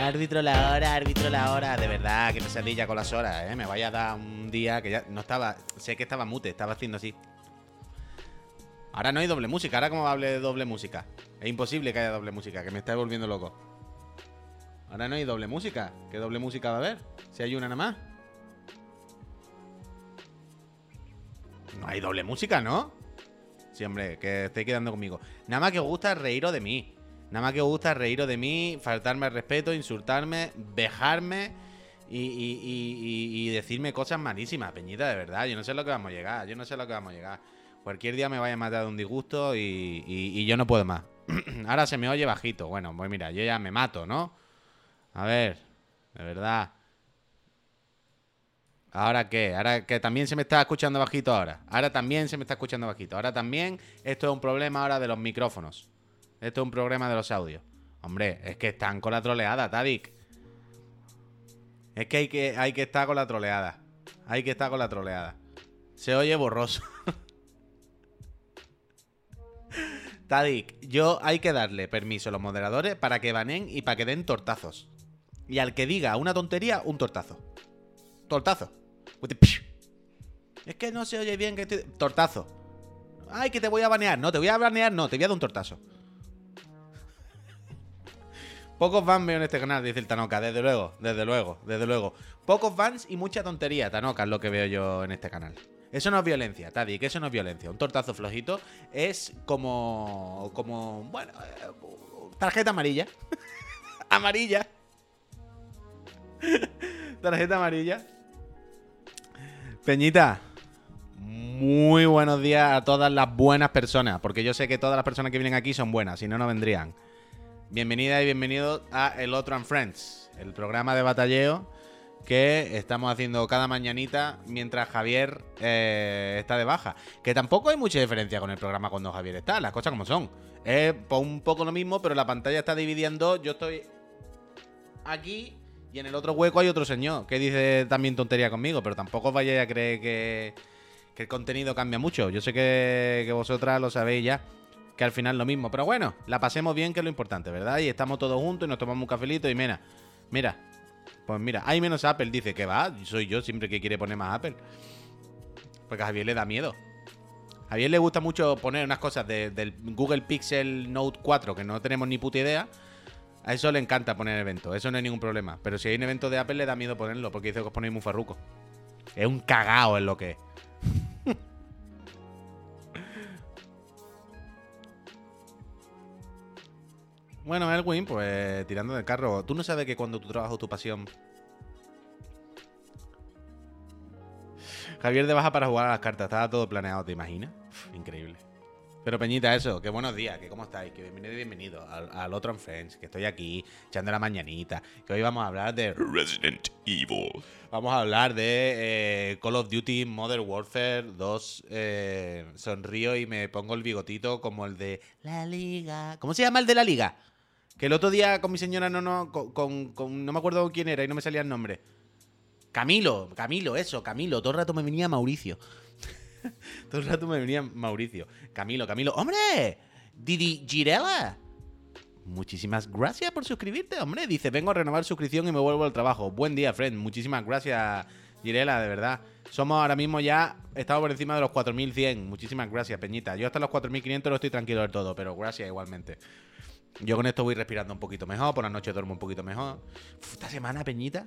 Árbitro la hora, árbitro la hora. De verdad, que pesadilla con las horas, ¿eh? Me vaya a dar un día que ya no estaba. Sé que estaba mute, estaba haciendo así. Ahora no hay doble música. Ahora, ¿cómo hable de doble música? Es imposible que haya doble música, que me está volviendo loco. Ahora no hay doble música. ¿Qué doble música va a haber? Si hay una nada más. No hay doble música, ¿no? Sí, hombre, que estéis quedando conmigo. Nada más que os gusta reíros de mí. Nada más que os gusta reíros de mí, faltarme al respeto, insultarme, vejarme y, decirme cosas malísimas, Peñita, de verdad. Yo no sé lo que vamos a llegar. Yo no sé lo que vamos a llegar. Cualquier día me vaya a matar de un disgusto y yo no puedo más. Ahora se me oye bajito. Bueno, pues mira, yo ya me mato, ¿no? A ver, de verdad. ¿Ahora qué? Ahora que también se me está escuchando bajito ahora. Ahora también se me está escuchando bajito. Ahora también esto es un problema ahora de los micrófonos. Esto es un problema de los audios. Hombre, es que están con la troleada, Tadik. Es que hay que, hay que estar con la troleada. Hay que estar con la troleada. Se oye borroso. Tadik, yo hay que darle permiso a los moderadores para que banen y para que den tortazos. Y al que diga una tontería, un tortazo. Tortazo. Psh. Es que no se oye bien que estoy... Tortazo. Ay, que te voy a banear. No, te voy a banear, no, te voy a dar un tortazo. Pocos fans veo en este canal, dice el Tanoka. Desde luego, desde luego, desde luego. Pocos fans y mucha tontería, Tanoka, es lo que veo yo en este canal. Eso no es violencia, Tadi, que eso no es violencia. Un tortazo flojito es como. como. bueno. eh, tarjeta amarilla. amarilla. tarjeta amarilla. Peñita. Muy buenos días a todas las buenas personas. Porque yo sé que todas las personas que vienen aquí son buenas, si no, no vendrían. Bienvenida y bienvenido a El Otro and Friends, el programa de batalleo que estamos haciendo cada mañanita mientras Javier eh, está de baja. Que tampoco hay mucha diferencia con el programa cuando Javier está, las cosas como son. Es un poco lo mismo, pero la pantalla está dividiendo. Yo estoy aquí y en el otro hueco hay otro señor que dice también tontería conmigo, pero tampoco os vayáis a creer que, el contenido cambia mucho. Yo sé que vosotras lo sabéis ya que al final lo mismo. Pero bueno, la pasemos bien, que es lo importante, ¿verdad? Y estamos todos juntos y nos tomamos un cafelito y mira, mira, pues mira, hay menos Apple, dice que va, soy yo siempre que quiere poner más Apple. Porque a Javier le da miedo. A Javier le gusta mucho poner unas cosas de- del Google Pixel Note 4 que no tenemos ni puta idea. A eso le encanta poner eventos, eso no hay ningún problema. Pero si hay un evento de Apple le da miedo ponerlo porque dice que os ponéis muy farruco. Es un cagao en lo que es. Bueno, Elwin, pues tirando del carro. Tú no sabes que cuando tu trabajo, tu pasión. Javier de baja para jugar a las cartas. Estaba todo planeado, ¿te imaginas? Uf, increíble. Pero Peñita, eso, que buenos días, que cómo estáis, que bienvenido y bienvenido al, al otro en Friends, que estoy aquí echando la mañanita, que hoy vamos a hablar de Resident Evil. Vamos a hablar de eh, Call of Duty Modern Warfare 2. eh, sonrío y me pongo el bigotito como el de La Liga. ¿Cómo se llama el de La Liga? Que el otro día con mi señora no, no, con, con- no me acuerdo quién era y no me salía el nombre. Camilo, Camilo, eso, Camilo. Todo el rato me venía Mauricio. Todo el rato me venía Mauricio. Camilo, Camilo. ¡Hombre! Didi Girela. Muchísimas gracias por suscribirte, hombre. Dice, vengo a renovar suscripción y me vuelvo al trabajo. Buen día, friend. Muchísimas gracias, Girela, de verdad. Somos ahora mismo ya, estamos por encima de los 4100. Muchísimas gracias, Peñita. Yo hasta los 4500 no estoy tranquilo del todo, pero gracias igualmente. Yo con esto voy respirando un poquito mejor, por la noche duermo un poquito mejor. Esta semana, Peñita,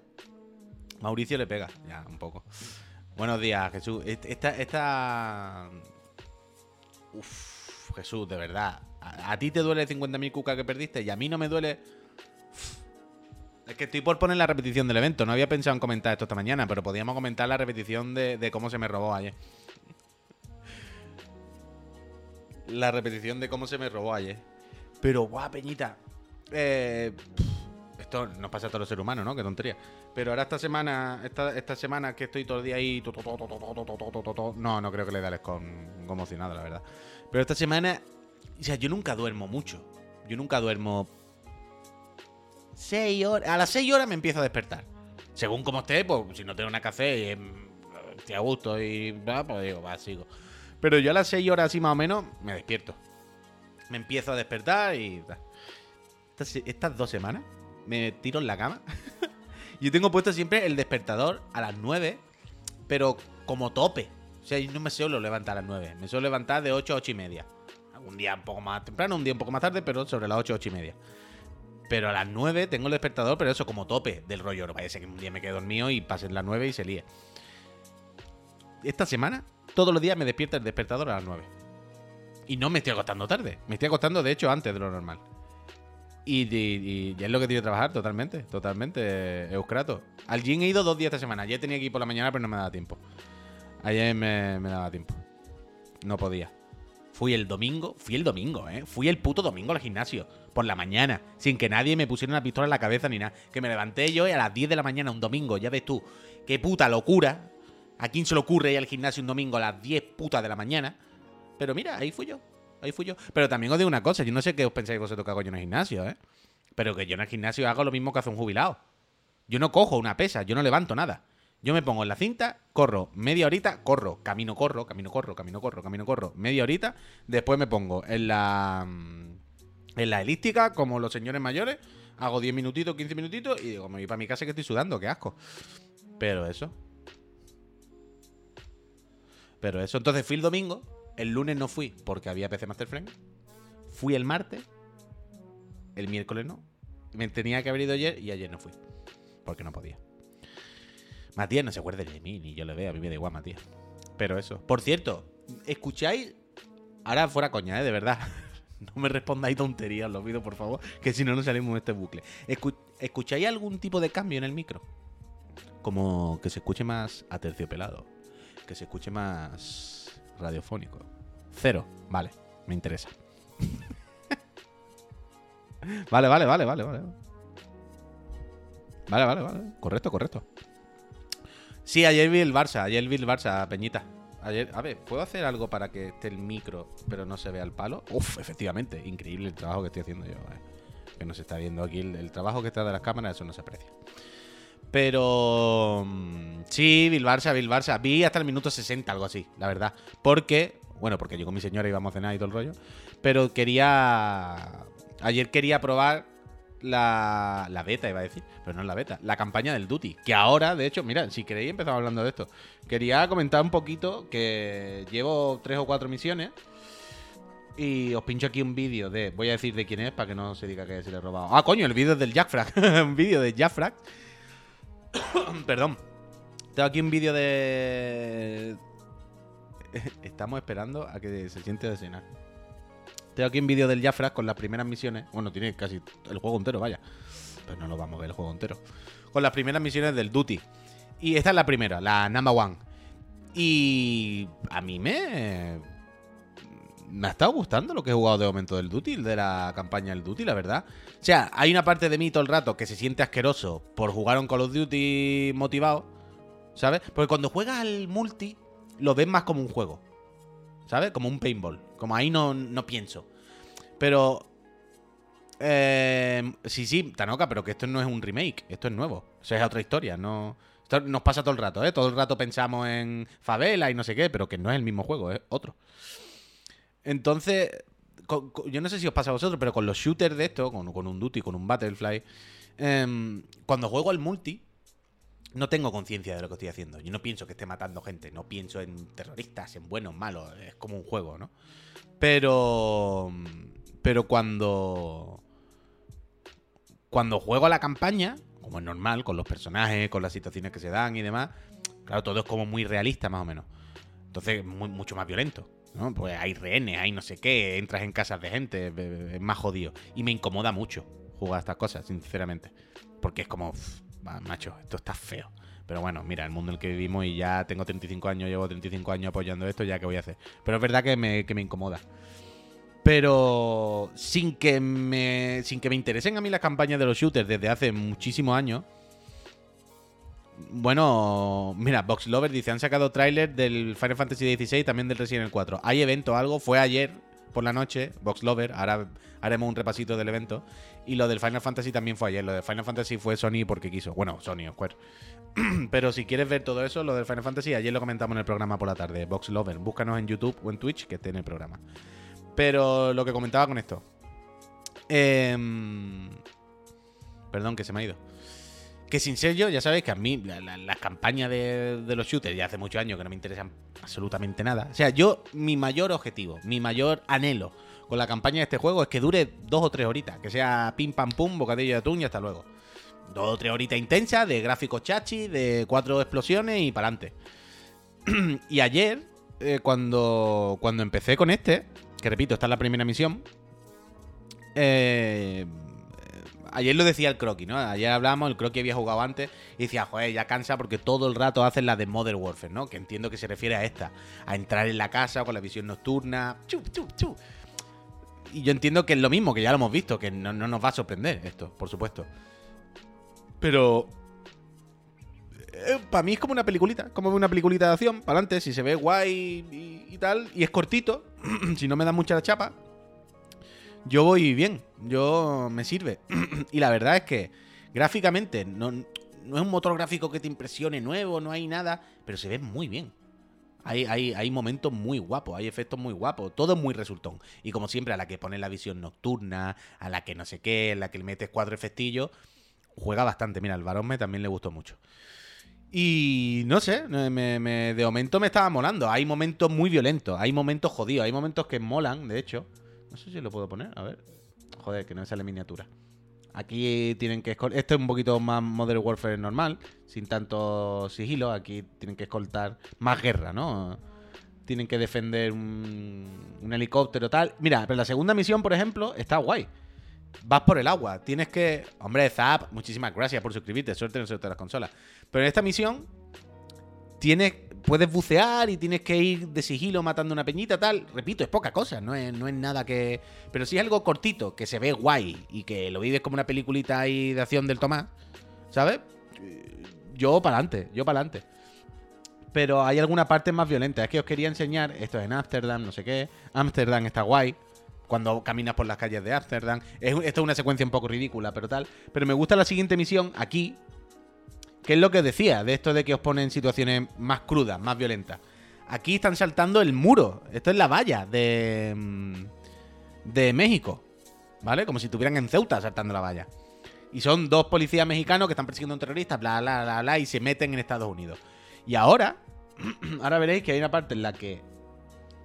Mauricio le pega, ya, un poco. Buenos días, Jesús. Est- Esta, esta... Jesús, de verdad. A, ti te duele 50.000 cucas que perdiste y a mí no me duele... Es que estoy por poner la repetición del evento. No había pensado en comentar esto esta mañana, pero podíamos comentar la repetición de cómo se me robó ayer. La repetición de cómo se me robó ayer. Pero, guau, Peñita. Esto nos pasa a todos los seres humanos, ¿no? Qué tontería. Pero ahora esta semana, esta, esta semana que estoy todo el día ahí. No, no creo que le dales con como si nada, la verdad. Pero esta semana. O sea, yo nunca duermo mucho. Yo nunca duermo. 6 horas. A las 6 horas me empiezo a despertar. Según como esté, pues si no tengo una café y eh, estoy a gusto y. Pues digo, va, sigo. Pero yo a las 6 horas así más o menos me despierto. Me empiezo a despertar y. ta. Estas, estas dos semanas me tiro en la cama. yo tengo puesto siempre el despertador a las 9, pero como tope. O sea, yo no me suelo levantar a las 9. Me suelo levantar de 8 a 8 y media. Un día un poco más temprano, un día un poco más tarde, pero sobre las 8, 8 y media. Pero a las 9 tengo el despertador, pero eso como tope del rollo. No vaya a ser que un día me quede dormido y pasen las 9 y se líe. Esta semana, todos los días me despierta el despertador a las 9. Y no me estoy acostando tarde. Me estoy acostando, de hecho, antes de lo normal. Y, ya es lo que tiene que trabajar, totalmente. Totalmente, Euskrato. Al he ido dos días esta semana. Ayer tenía que ir por la mañana, pero no me daba tiempo. Ayer me, me daba tiempo. No podía. Fui el domingo, fui el domingo, ¿eh? Fui el puto domingo al gimnasio, por la mañana, sin que nadie me pusiera una pistola en la cabeza ni nada. Que me levanté yo y a las 10 de la mañana un domingo, ya ves tú, qué puta locura. ¿A quién se le ocurre ir al gimnasio un domingo a las 10 putas de la mañana? Pero mira, ahí fui yo, ahí fui yo. Pero también os digo una cosa, yo no sé qué os pensáis vosotros que hago yo en el gimnasio, ¿eh? Pero que yo en el gimnasio hago lo mismo que hace un jubilado. Yo no cojo una pesa, yo no levanto nada. Yo me pongo en la cinta, corro media horita, corro, camino, corro, camino, corro, camino, corro, camino, corro, media horita. Después me pongo en la. Mm, en la elíptica, como los señores mayores. Hago 10 minutitos, 15 minutitos y digo, me voy para mi casa que estoy sudando, qué asco. Pero eso. Pero eso. Entonces fui el domingo. El lunes no fui porque había PC Master Friend. Fui el martes. El miércoles no. Me tenía que haber ido ayer y ayer no fui. Porque no podía. Matías no se acuerda de mí, ni yo le veo, a mí me da igual, Matías. Pero eso. Por cierto, ¿escucháis? Ahora fuera coña, ¿eh? De verdad. no me respondáis tonterías, lo pido, por favor, que si no, no salimos de este bucle. ¿Escucháis algún tipo de cambio en el micro? Como que se escuche más aterciopelado, que se escuche más radiofónico. Cero, vale, me interesa. vale, vale, vale, vale, vale. Vale, vale, vale. Correcto, correcto. Sí, ayer vi el Barça, ayer vi el Barça, Peñita. Ayer, a ver, ¿puedo hacer algo para que esté el micro, pero no se vea el palo? Uf, efectivamente, increíble el trabajo que estoy haciendo yo. Eh. Que no se está viendo aquí el, trabajo que está de las cámaras, eso no se aprecia. Pero mm, sí, el Barça. Vi hasta el minuto 60, algo así, la verdad. Porque, bueno, porque yo con mi señora íbamos a cenar y todo el rollo. Pero quería. Ayer quería probar la, la beta, iba a decir, pero no es la beta, la campaña del Duty. Que ahora, de hecho, mira, si queréis empezamos hablando de esto. Quería comentar un poquito que llevo tres o cuatro misiones. Y os pincho aquí un vídeo de. Voy a decir de quién es para que no se diga que se le he robado. Ah, coño, el vídeo es del Jackfrag. un vídeo de Jackfrag. Perdón. Tengo aquí un vídeo de. Estamos esperando a que se siente de cenar. Tengo aquí un vídeo del Jafra con las primeras misiones. Bueno, tiene casi el juego entero, vaya. Pero no lo vamos a ver el juego entero. Con las primeras misiones del Duty. Y esta es la primera, la number one. Y a mí me. Me ha estado gustando lo que he jugado de momento del Duty, de la campaña del Duty, la verdad. O sea, hay una parte de mí todo el rato que se siente asqueroso por jugar un Call of Duty motivado, ¿sabes? Porque cuando juegas al multi, lo ves más como un juego. ¿sabes? Como un paintball. Como ahí no, no pienso. Pero... Eh, sí, sí, Tanoka, pero que esto no es un remake, esto es nuevo. O sea, es otra historia, no... Nos pasa todo el rato, ¿eh? Todo el rato pensamos en favela y no sé qué, pero que no es el mismo juego, es otro. Entonces, yo no sé si os pasa a vosotros, pero con los shooters de esto, con, un Duty, con un Battlefly, em, cuando juego al multi, no tengo conciencia de lo que estoy haciendo. Yo no pienso que esté matando gente, no pienso en terroristas, en buenos, malos, es como un juego, ¿no? Pero pero cuando cuando juego a la campaña, como es normal, con los personajes, con las situaciones que se dan y demás, claro, todo es como muy realista más o menos. Entonces, muy, mucho más violento. ¿No? Pues hay rehenes, hay no sé qué, entras en casas de gente, es más jodido. Y me incomoda mucho jugar a estas cosas, sinceramente. Porque es como, macho, esto está feo. Pero bueno, mira, el mundo en el que vivimos y ya tengo 35 años, llevo 35 años apoyando esto, ya que voy a hacer. Pero es verdad que me, que me incomoda. Pero sin que me sin que me interesen a mí las campañas de los shooters desde hace muchísimos años. Bueno, mira, Box Lover dice, han sacado tráiler del Final Fantasy XVI también del Resident Evil 4. ¿Hay evento algo? Fue ayer por la noche, Box Lover, ahora haremos un repasito del evento. Y lo del Final Fantasy también fue ayer. Lo del Final Fantasy fue Sony porque quiso. Bueno, Sony, Square. Pero si quieres ver todo eso, lo del Final Fantasy, ayer lo comentamos en el programa por la tarde. Box Lover. Búscanos en YouTube o en Twitch, que esté en el programa. Pero lo que comentaba con esto. Em, perdón, que se me ha ido. Que sin ser yo, ya sabéis que a mí las campañas de, los shooters ya hace muchos años que no me interesan absolutamente nada. O sea, yo, mi mayor objetivo, mi mayor anhelo con la campaña de este juego es que dure dos o tres horitas. Que sea pim pam pum, bocadillo de atún y hasta luego. Dos o tres horitas intensas de gráficos chachi, de cuatro explosiones y para adelante. y ayer, eh, cuando, cuando empecé con este, que repito, esta es la primera misión, eh, ayer lo decía el croquis, ¿no? Ayer hablamos, el croquis había jugado antes y decía, joder, ya cansa porque todo el rato hacen la de Modern Warfare, ¿no? Que entiendo que se refiere a esta, a entrar en la casa con la visión nocturna. Y yo entiendo que es lo mismo, que ya lo hemos visto, que no, nos va a sorprender esto, por supuesto. Pero eh, para mí es como una peliculita, como una peliculita de acción, para adelante, si se ve guay y, y, tal, y es cortito, si no me da mucha chapa, yo voy bien, yo me sirve. y la verdad es que gráficamente no, es un motor gráfico que te impresione nuevo, no hay nada, pero se ve muy bien. Hay, hay, hay momentos muy guapos, hay efectos muy guapos, todo muy resultón. Y como siempre, a la que pones la visión nocturna, a la que no sé qué, a la que le metes cuatro efectillos, juega bastante. Mira, al varón me también le gustó mucho. Y no sé, me, de momento me estaba molando. Hay momentos muy violentos, hay momentos jodidos, hay momentos que molan, de hecho. No sé si lo puedo poner, a ver. Joder, que no me sale miniatura. Aquí tienen que escoltar. Este es un poquito más Modern Warfare normal, sin tanto sigilo. Aquí tienen que escoltar más guerra, ¿no? Tienen que defender un, un helicóptero tal. Mira, pero la segunda misión, por ejemplo, está guay. Vas por el agua. Tienes que. Hombre, Zap, muchísimas gracias por suscribirte. Suerte en suerte de las consolas. Pero en esta misión. Tienes puedes bucear y tienes que ir de sigilo matando una peñita, tal. Repito, es poca cosa, no es, no es nada que. Pero si es algo cortito, que se ve guay y que lo vives como una peliculita ahí de acción del Tomás, ¿sabes? Yo para adelante, yo para adelante. Pero hay alguna parte más violenta. Es que os quería enseñar, esto es en Ámsterdam, no sé qué. Ámsterdam está guay. Cuando caminas por las calles de Ámsterdam. esto es una secuencia un poco ridícula, pero tal. Pero me gusta la siguiente misión aquí, ¿Qué es lo que decía de esto de que os ponen situaciones más crudas, más violentas? Aquí están saltando el muro. Esto es la valla de. Mm, de México. ¿Vale? Como si estuvieran en Ceuta saltando la valla. Y son dos policías mexicanos que están persiguiendo a un terrorista, bla, bla, bla, bla, y se meten en Estados Unidos. Y ahora. ahora veréis que hay una parte en la que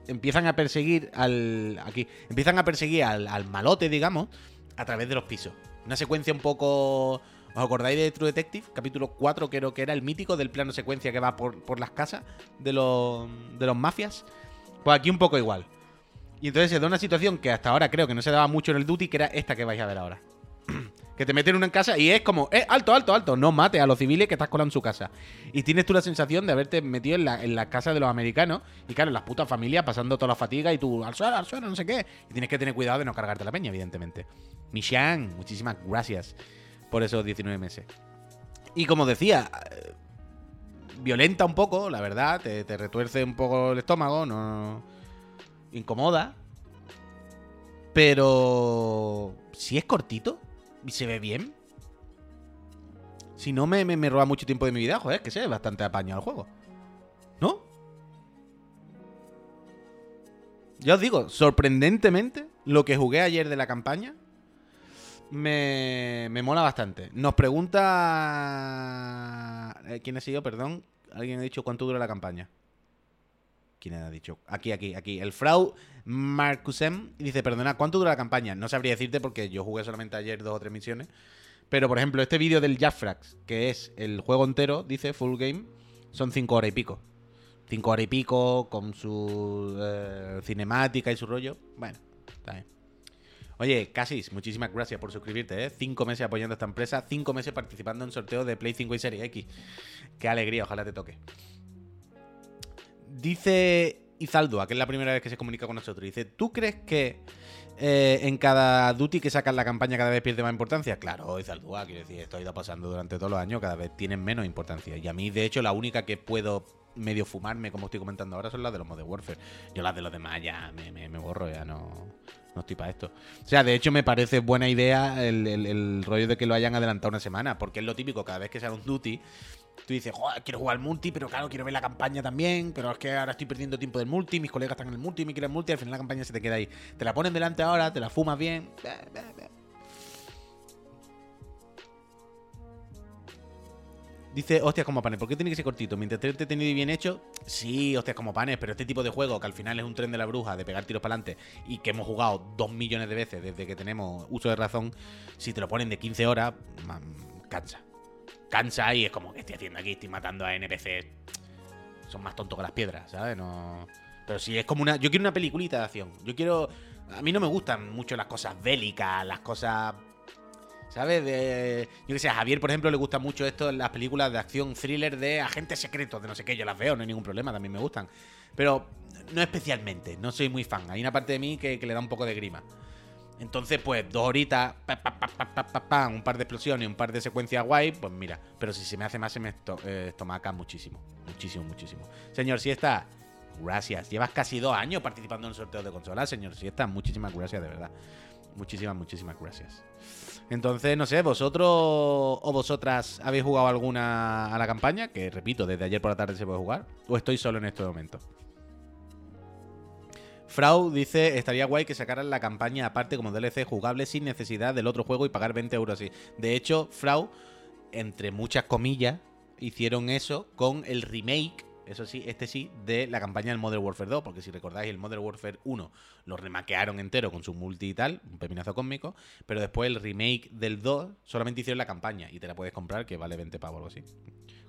empiezan a perseguir al. Aquí. Empiezan a perseguir al, al malote, digamos, a través de los pisos. Una secuencia un poco ¿Os acordáis de True Detective? Capítulo 4 creo que era el mítico del plano secuencia que va por, las casas de los, de los mafias. Pues aquí un poco igual. Y entonces se da una situación que hasta ahora creo que no se daba mucho en el Duty, que era esta que vais a ver ahora. que te meten uno en casa y es como, eh, alto, alto, alto, no mate a los civiles que estás colando en su casa. Y tienes tú la sensación de haberte metido en la, en la casa de los americanos y claro, en las putas familias pasando toda la fatiga y tú al suelo, al suelo, no sé qué. Y tienes que tener cuidado de no cargarte la peña, evidentemente. Mishan, muchísimas gracias por esos 19 meses. Y como decía, eh, violenta un poco, la verdad, te, retuerce un poco el estómago, no incomoda. Pero si es cortito y se ve bien, si no me, me, roba mucho tiempo de mi vida, joder, que sé, bastante apañado el juego. ¿No? Ya os digo, sorprendentemente, lo que jugué ayer de la campaña me, me mola bastante. Nos pregunta. Eh, ¿Quién ha sido? Perdón. Alguien ha dicho cuánto dura la campaña. ¿Quién ha dicho? Aquí, aquí, aquí. El Frau Marcusem dice: Perdona, ¿cuánto dura la campaña? No sabría decirte porque yo jugué solamente ayer dos o tres misiones. Pero, por ejemplo, este vídeo del Jaffrax, que es el juego entero, dice full game, son cinco horas y pico. Cinco horas y pico con su eh, cinemática y su rollo. Bueno, está bien. Oye, Casis, muchísimas gracias por suscribirte, ¿eh? Cinco meses apoyando esta empresa, cinco meses participando en sorteos de Play 5 y Serie X. Qué alegría, ojalá te toque. Dice Izaldua, que es la primera vez que se comunica con nosotros. Dice, ¿tú crees que eh, en cada duty que sacan la campaña cada vez pierde más importancia? Claro, Izaldua, quiero decir, esto ha ido pasando durante todos los años, cada vez tienen menos importancia. Y a mí, de hecho, la única que puedo medio fumarme, como estoy comentando ahora, son las de los Modern Warfare. Yo las de los demás ya me, me borro, ya no no estoy para esto. O sea, de hecho me parece buena idea el, rollo de que lo hayan adelantado una semana, porque es lo típico, cada vez que sale un duty, tú dices, joder, quiero jugar al multi, pero claro, quiero ver la campaña también, pero es que ahora estoy perdiendo tiempo del multi, mis colegas están en el multi, me quieren el multi, al final la campaña se te queda ahí. Te la ponen delante ahora, te la fumas bien. Dice, hostias como panes, ¿por qué tiene que ser cortito? Mientras esté entretenido y bien hecho, sí, hostias como panes, pero este tipo de juego, que al final es un tren de la bruja, de pegar tiros para adelante, y que hemos jugado dos millones de veces desde que tenemos uso de razón, si te lo ponen de 15 horas, cansa. Cansa y es como, que estoy haciendo aquí? Estoy matando a NPC. Son más tontos que las piedras, ¿sabes? No... Pero sí, es como una... Yo quiero una peliculita de acción. Yo quiero... A mí no me gustan mucho las cosas bélicas, las cosas ¿Sabes? Yo que sé, a Javier, por ejemplo, le gusta mucho esto en las películas de acción thriller de agentes secretos, de no sé qué. Yo las veo, no hay ningún problema, también me gustan. Pero no especialmente, no soy muy fan. Hay una parte de mí que, le da un poco de grima. Entonces, pues, dos horitas, un par de explosiones, un par de secuencias guay, pues mira. Pero si se me hace más, se me eh, estomaca muchísimo. Muchísimo, muchísimo. Señor si está gracias. Llevas casi dos años participando en el sorteo de consolas, señor si está Muchísimas gracias, de verdad. Muchísimas, muchísimas gracias. Entonces, no sé, vosotros o vosotras habéis jugado alguna a la campaña, que repito, desde ayer por la tarde se puede jugar, o estoy solo en este momento. Frau dice, estaría guay que sacaran la campaña aparte como DLC jugable sin necesidad del otro juego y pagar 20 euros así. De hecho, Frau, entre muchas comillas, hicieron eso con el remake eso sí, este sí, de la campaña del Modern Warfare 2, porque si recordáis, el Modern Warfare 1 lo remaquearon entero con su multi y tal, un pepinazo cómico, pero después el remake del 2 solamente hicieron la campaña y te la puedes comprar, que vale 20 pavos o algo así.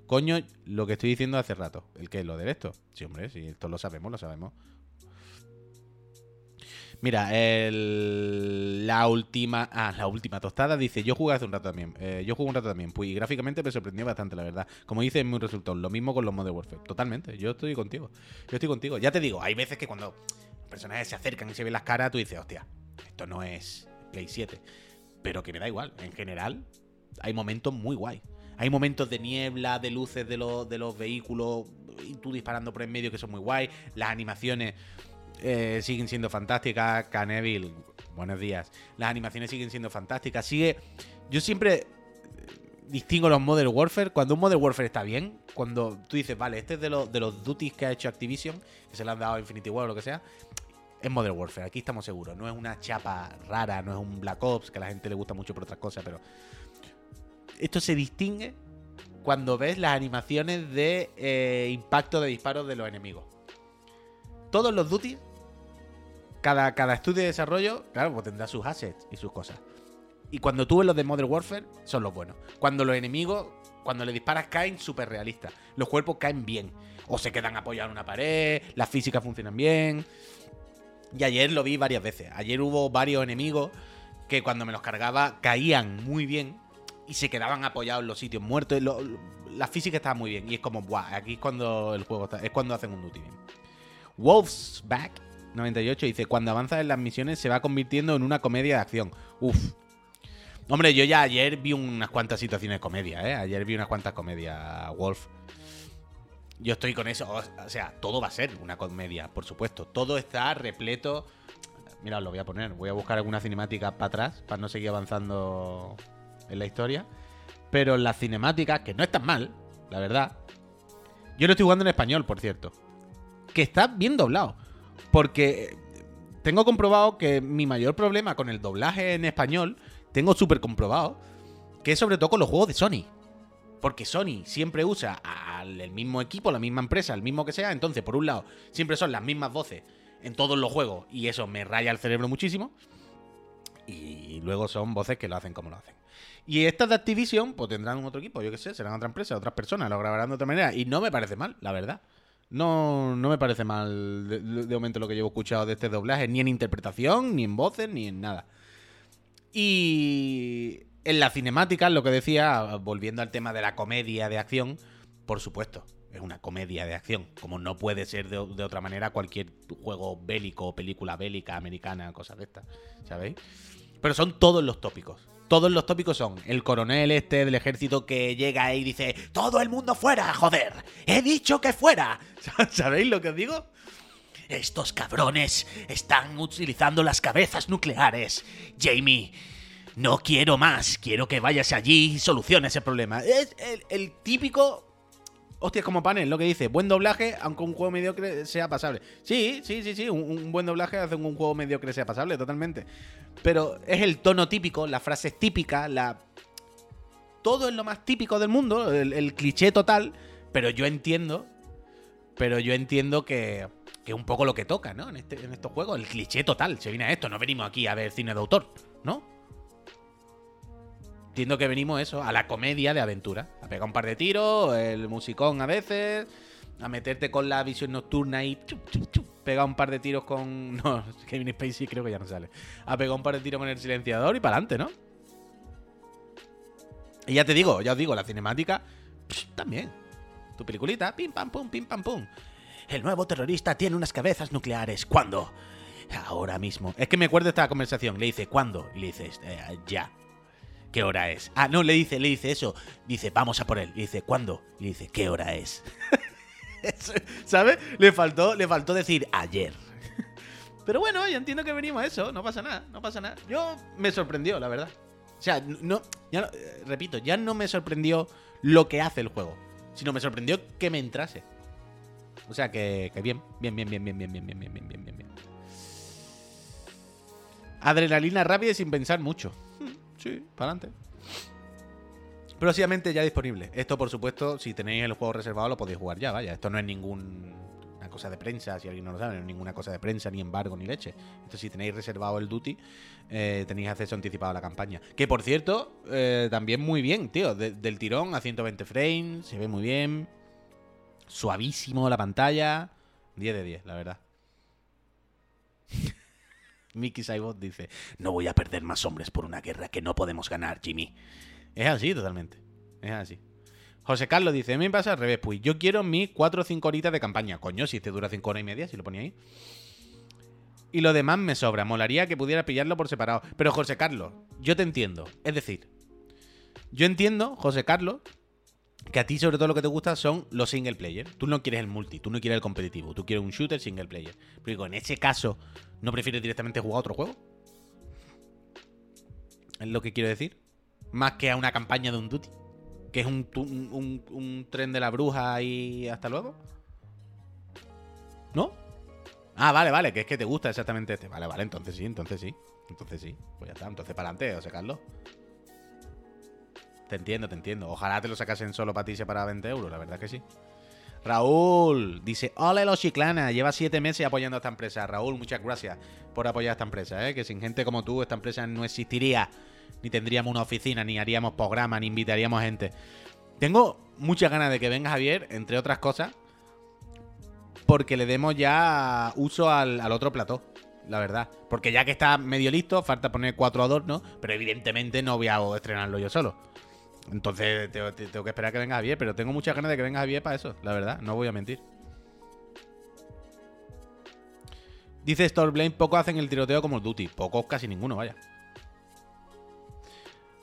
Coño, lo que estoy diciendo hace rato, el es lo de esto. Sí, hombre, si esto lo sabemos, lo sabemos. Mira, el, la última. Ah, la última tostada dice: Yo jugué hace un rato también. Eh, yo jugué un rato también. Pues y gráficamente me sorprendió bastante, la verdad. Como dice, es muy resultado. Lo mismo con los Modern Warfare. Totalmente. Yo estoy contigo. Yo estoy contigo. Ya te digo, hay veces que cuando personajes se acercan y se ven las caras, tú dices, hostia, esto no es Play 7. Pero que me da igual. En general, hay momentos muy guay. Hay momentos de niebla, de luces de los, de los vehículos, y tú disparando por en medio que son muy guay. Las animaciones eh, siguen siendo fantásticas. Caneville, buenos días. Las animaciones siguen siendo fantásticas. Sigue. Yo siempre distingo los Modern Warfare. Cuando un Modern Warfare está bien, cuando tú dices, vale, este es de, los, de los duties que ha hecho Activision, que se le han dado a Infinity War o lo que sea, es Modern Warfare. Aquí estamos seguros. No es una chapa rara, no es un Black Ops, que a la gente le gusta mucho por otras cosas, pero. Esto se distingue cuando ves las animaciones de eh, impacto de disparos de los enemigos. Todos los duties cada, cada estudio de desarrollo, claro, pues tendrá sus assets y sus cosas. Y cuando tú ves los de Modern Warfare, son los buenos. Cuando los enemigos, cuando le disparas, caen súper realistas. Los cuerpos caen bien. O se quedan apoyados en una pared, las físicas funcionan bien. Y ayer lo vi varias veces. Ayer hubo varios enemigos que cuando me los cargaba caían muy bien y se quedaban apoyados en los sitios muertos. la física estaba muy bien. Y es como, buah, aquí es cuando el juego está, es cuando hacen un duty bien. Wolf's Back 98 dice, cuando avanza en las misiones se va convirtiendo en una comedia de acción. Uf. Hombre, yo ya ayer vi unas cuantas situaciones de comedia, ¿eh? Ayer vi unas cuantas comedias, Wolf. Yo estoy con eso. O sea, todo va a ser una comedia, por supuesto. Todo está repleto. Mira, os lo voy a poner. Voy a buscar alguna cinemática para atrás para no seguir avanzando en la historia. Pero las cinemáticas, que no están mal, la verdad. Yo lo estoy jugando en español, por cierto. Que está bien doblado. Porque tengo comprobado que mi mayor problema con el doblaje en español, tengo súper comprobado, que es sobre todo con los juegos de Sony. Porque Sony siempre usa al mismo equipo, la misma empresa, el mismo que sea. Entonces, por un lado, siempre son las mismas voces en todos los juegos y eso me raya el cerebro muchísimo. Y luego son voces que lo hacen como lo hacen. Y estas de Activision, pues tendrán otro equipo, yo qué sé, serán otra empresa, otras personas, lo grabarán de otra manera. Y no me parece mal, la verdad. No, no me parece mal de, momento lo que llevo escuchado de este doblaje, ni en interpretación, ni en voces, ni en nada. Y en la cinemática, lo que decía, volviendo al tema de la comedia de acción, por supuesto, es una comedia de acción, como no puede ser de, de otra manera cualquier juego bélico, película bélica, americana, cosas de estas, ¿sabéis? Pero son todos los tópicos todos los tópicos son el coronel este del ejército que llega y dice, todo el mundo fuera, joder, he dicho que fuera. ¿Sabéis lo que os digo? Estos cabrones están utilizando las cabezas nucleares. Jamie, no quiero más, quiero que vayas allí y soluciones ese problema. Es el típico Hostia, como panel, lo que dice, buen doblaje, aunque un juego mediocre sea pasable. Sí, sí, sí, sí, un, buen doblaje hace que un juego mediocre sea pasable, totalmente. Pero es el tono típico, la frase típica, la. todo es lo más típico del mundo, el, cliché total, pero yo entiendo, pero yo entiendo que, que es un poco lo que toca, ¿no? En, este, en estos juegos, el cliché total, se viene a esto, no venimos aquí a ver cine de autor, ¿no? Entiendo que venimos eso, a la comedia de aventura, a pegar un par de tiros, el musicón a veces, a meterte con la visión nocturna y pega un par de tiros con. No, Kevin Spacey creo que ya no sale. Ha pegado un par de tiros con el silenciador y para adelante, ¿no? Y ya te digo, ya os digo, la cinemática también. Tu peliculita, pim pam pum, pim pam pum. El nuevo terrorista tiene unas cabezas nucleares. ¿Cuándo? Ahora mismo. Es que me acuerdo de esta conversación. Le dice, ¿cuándo? Y le dices, eh, ya. ¿Qué hora es? Ah, no, le dice, le dice eso. Dice, vamos a por él. Y dice, ¿cuándo? Y dice, ¿qué hora es? ¿Sabes? Le faltó, le faltó decir ayer. Pero bueno, yo entiendo que venimos a eso, no pasa nada, no pasa nada. Yo me sorprendió, la verdad. O sea, no, ya eh, repito, ya no me sorprendió lo que hace el juego, sino me sorprendió que me entrase. O sea que, que bien, bien, bien, bien, bien, bien, bien, bien, bien, bien, bien, bien. Adrenalina rápida y sin pensar mucho. Sí, para adelante. Próximamente ya disponible. Esto, por supuesto, si tenéis el juego reservado, lo podéis jugar ya, vaya. Esto no es ninguna cosa de prensa, si alguien no lo sabe, no es ninguna cosa de prensa, ni embargo, ni leche. Esto, si tenéis reservado el Duty, eh, tenéis acceso anticipado a la campaña. Que, por cierto, eh, también muy bien, tío. del tirón a 120 frames, se ve muy bien. Suavísimo la pantalla. 10 de 10, la verdad. Mickey Saibot dice: No voy a perder más hombres por una guerra que no podemos ganar, Jimmy. Es así, totalmente. Es así. José Carlos dice, me pasa al revés, pues yo quiero mis 4 o 5 horitas de campaña. Coño, si este dura 5 horas y media, si lo ponía ahí. Y lo demás me sobra. Molaría que pudiera pillarlo por separado. Pero José Carlos, yo te entiendo. Es decir, yo entiendo, José Carlos, que a ti sobre todo lo que te gusta son los single player. Tú no quieres el multi, tú no quieres el competitivo, tú quieres un shooter single player. Pero digo, en ese caso, ¿no prefieres directamente jugar a otro juego? Es lo que quiero decir más que a una campaña de un Duty. Que es un, tren de la bruja y hasta luego. ¿No? Ah, vale, vale, que es que te gusta exactamente este. Vale, vale, entonces sí, entonces sí. Entonces sí. Pues ya está, entonces para adelante, José Carlos. Te entiendo, te entiendo. Ojalá te lo sacasen solo para ti para 20 euros, la verdad que sí. Raúl dice: Hola, los chiclana. Lleva siete meses apoyando a esta empresa. Raúl, muchas gracias por apoyar a esta empresa, ¿eh? que sin gente como tú, esta empresa no existiría ni tendríamos una oficina, ni haríamos programas, ni invitaríamos gente. Tengo muchas ganas de que venga Javier, entre otras cosas, porque le demos ya uso al, otro plató, la verdad. Porque ya que está medio listo, falta poner cuatro adornos, pero evidentemente no voy a estrenarlo yo solo. Entonces tengo, que esperar que venga Javier, pero tengo muchas ganas de que venga Javier para eso, la verdad, no voy a mentir. Dice Stormblade, pocos hacen el tiroteo como el Duty. Pocos, casi ninguno, vaya.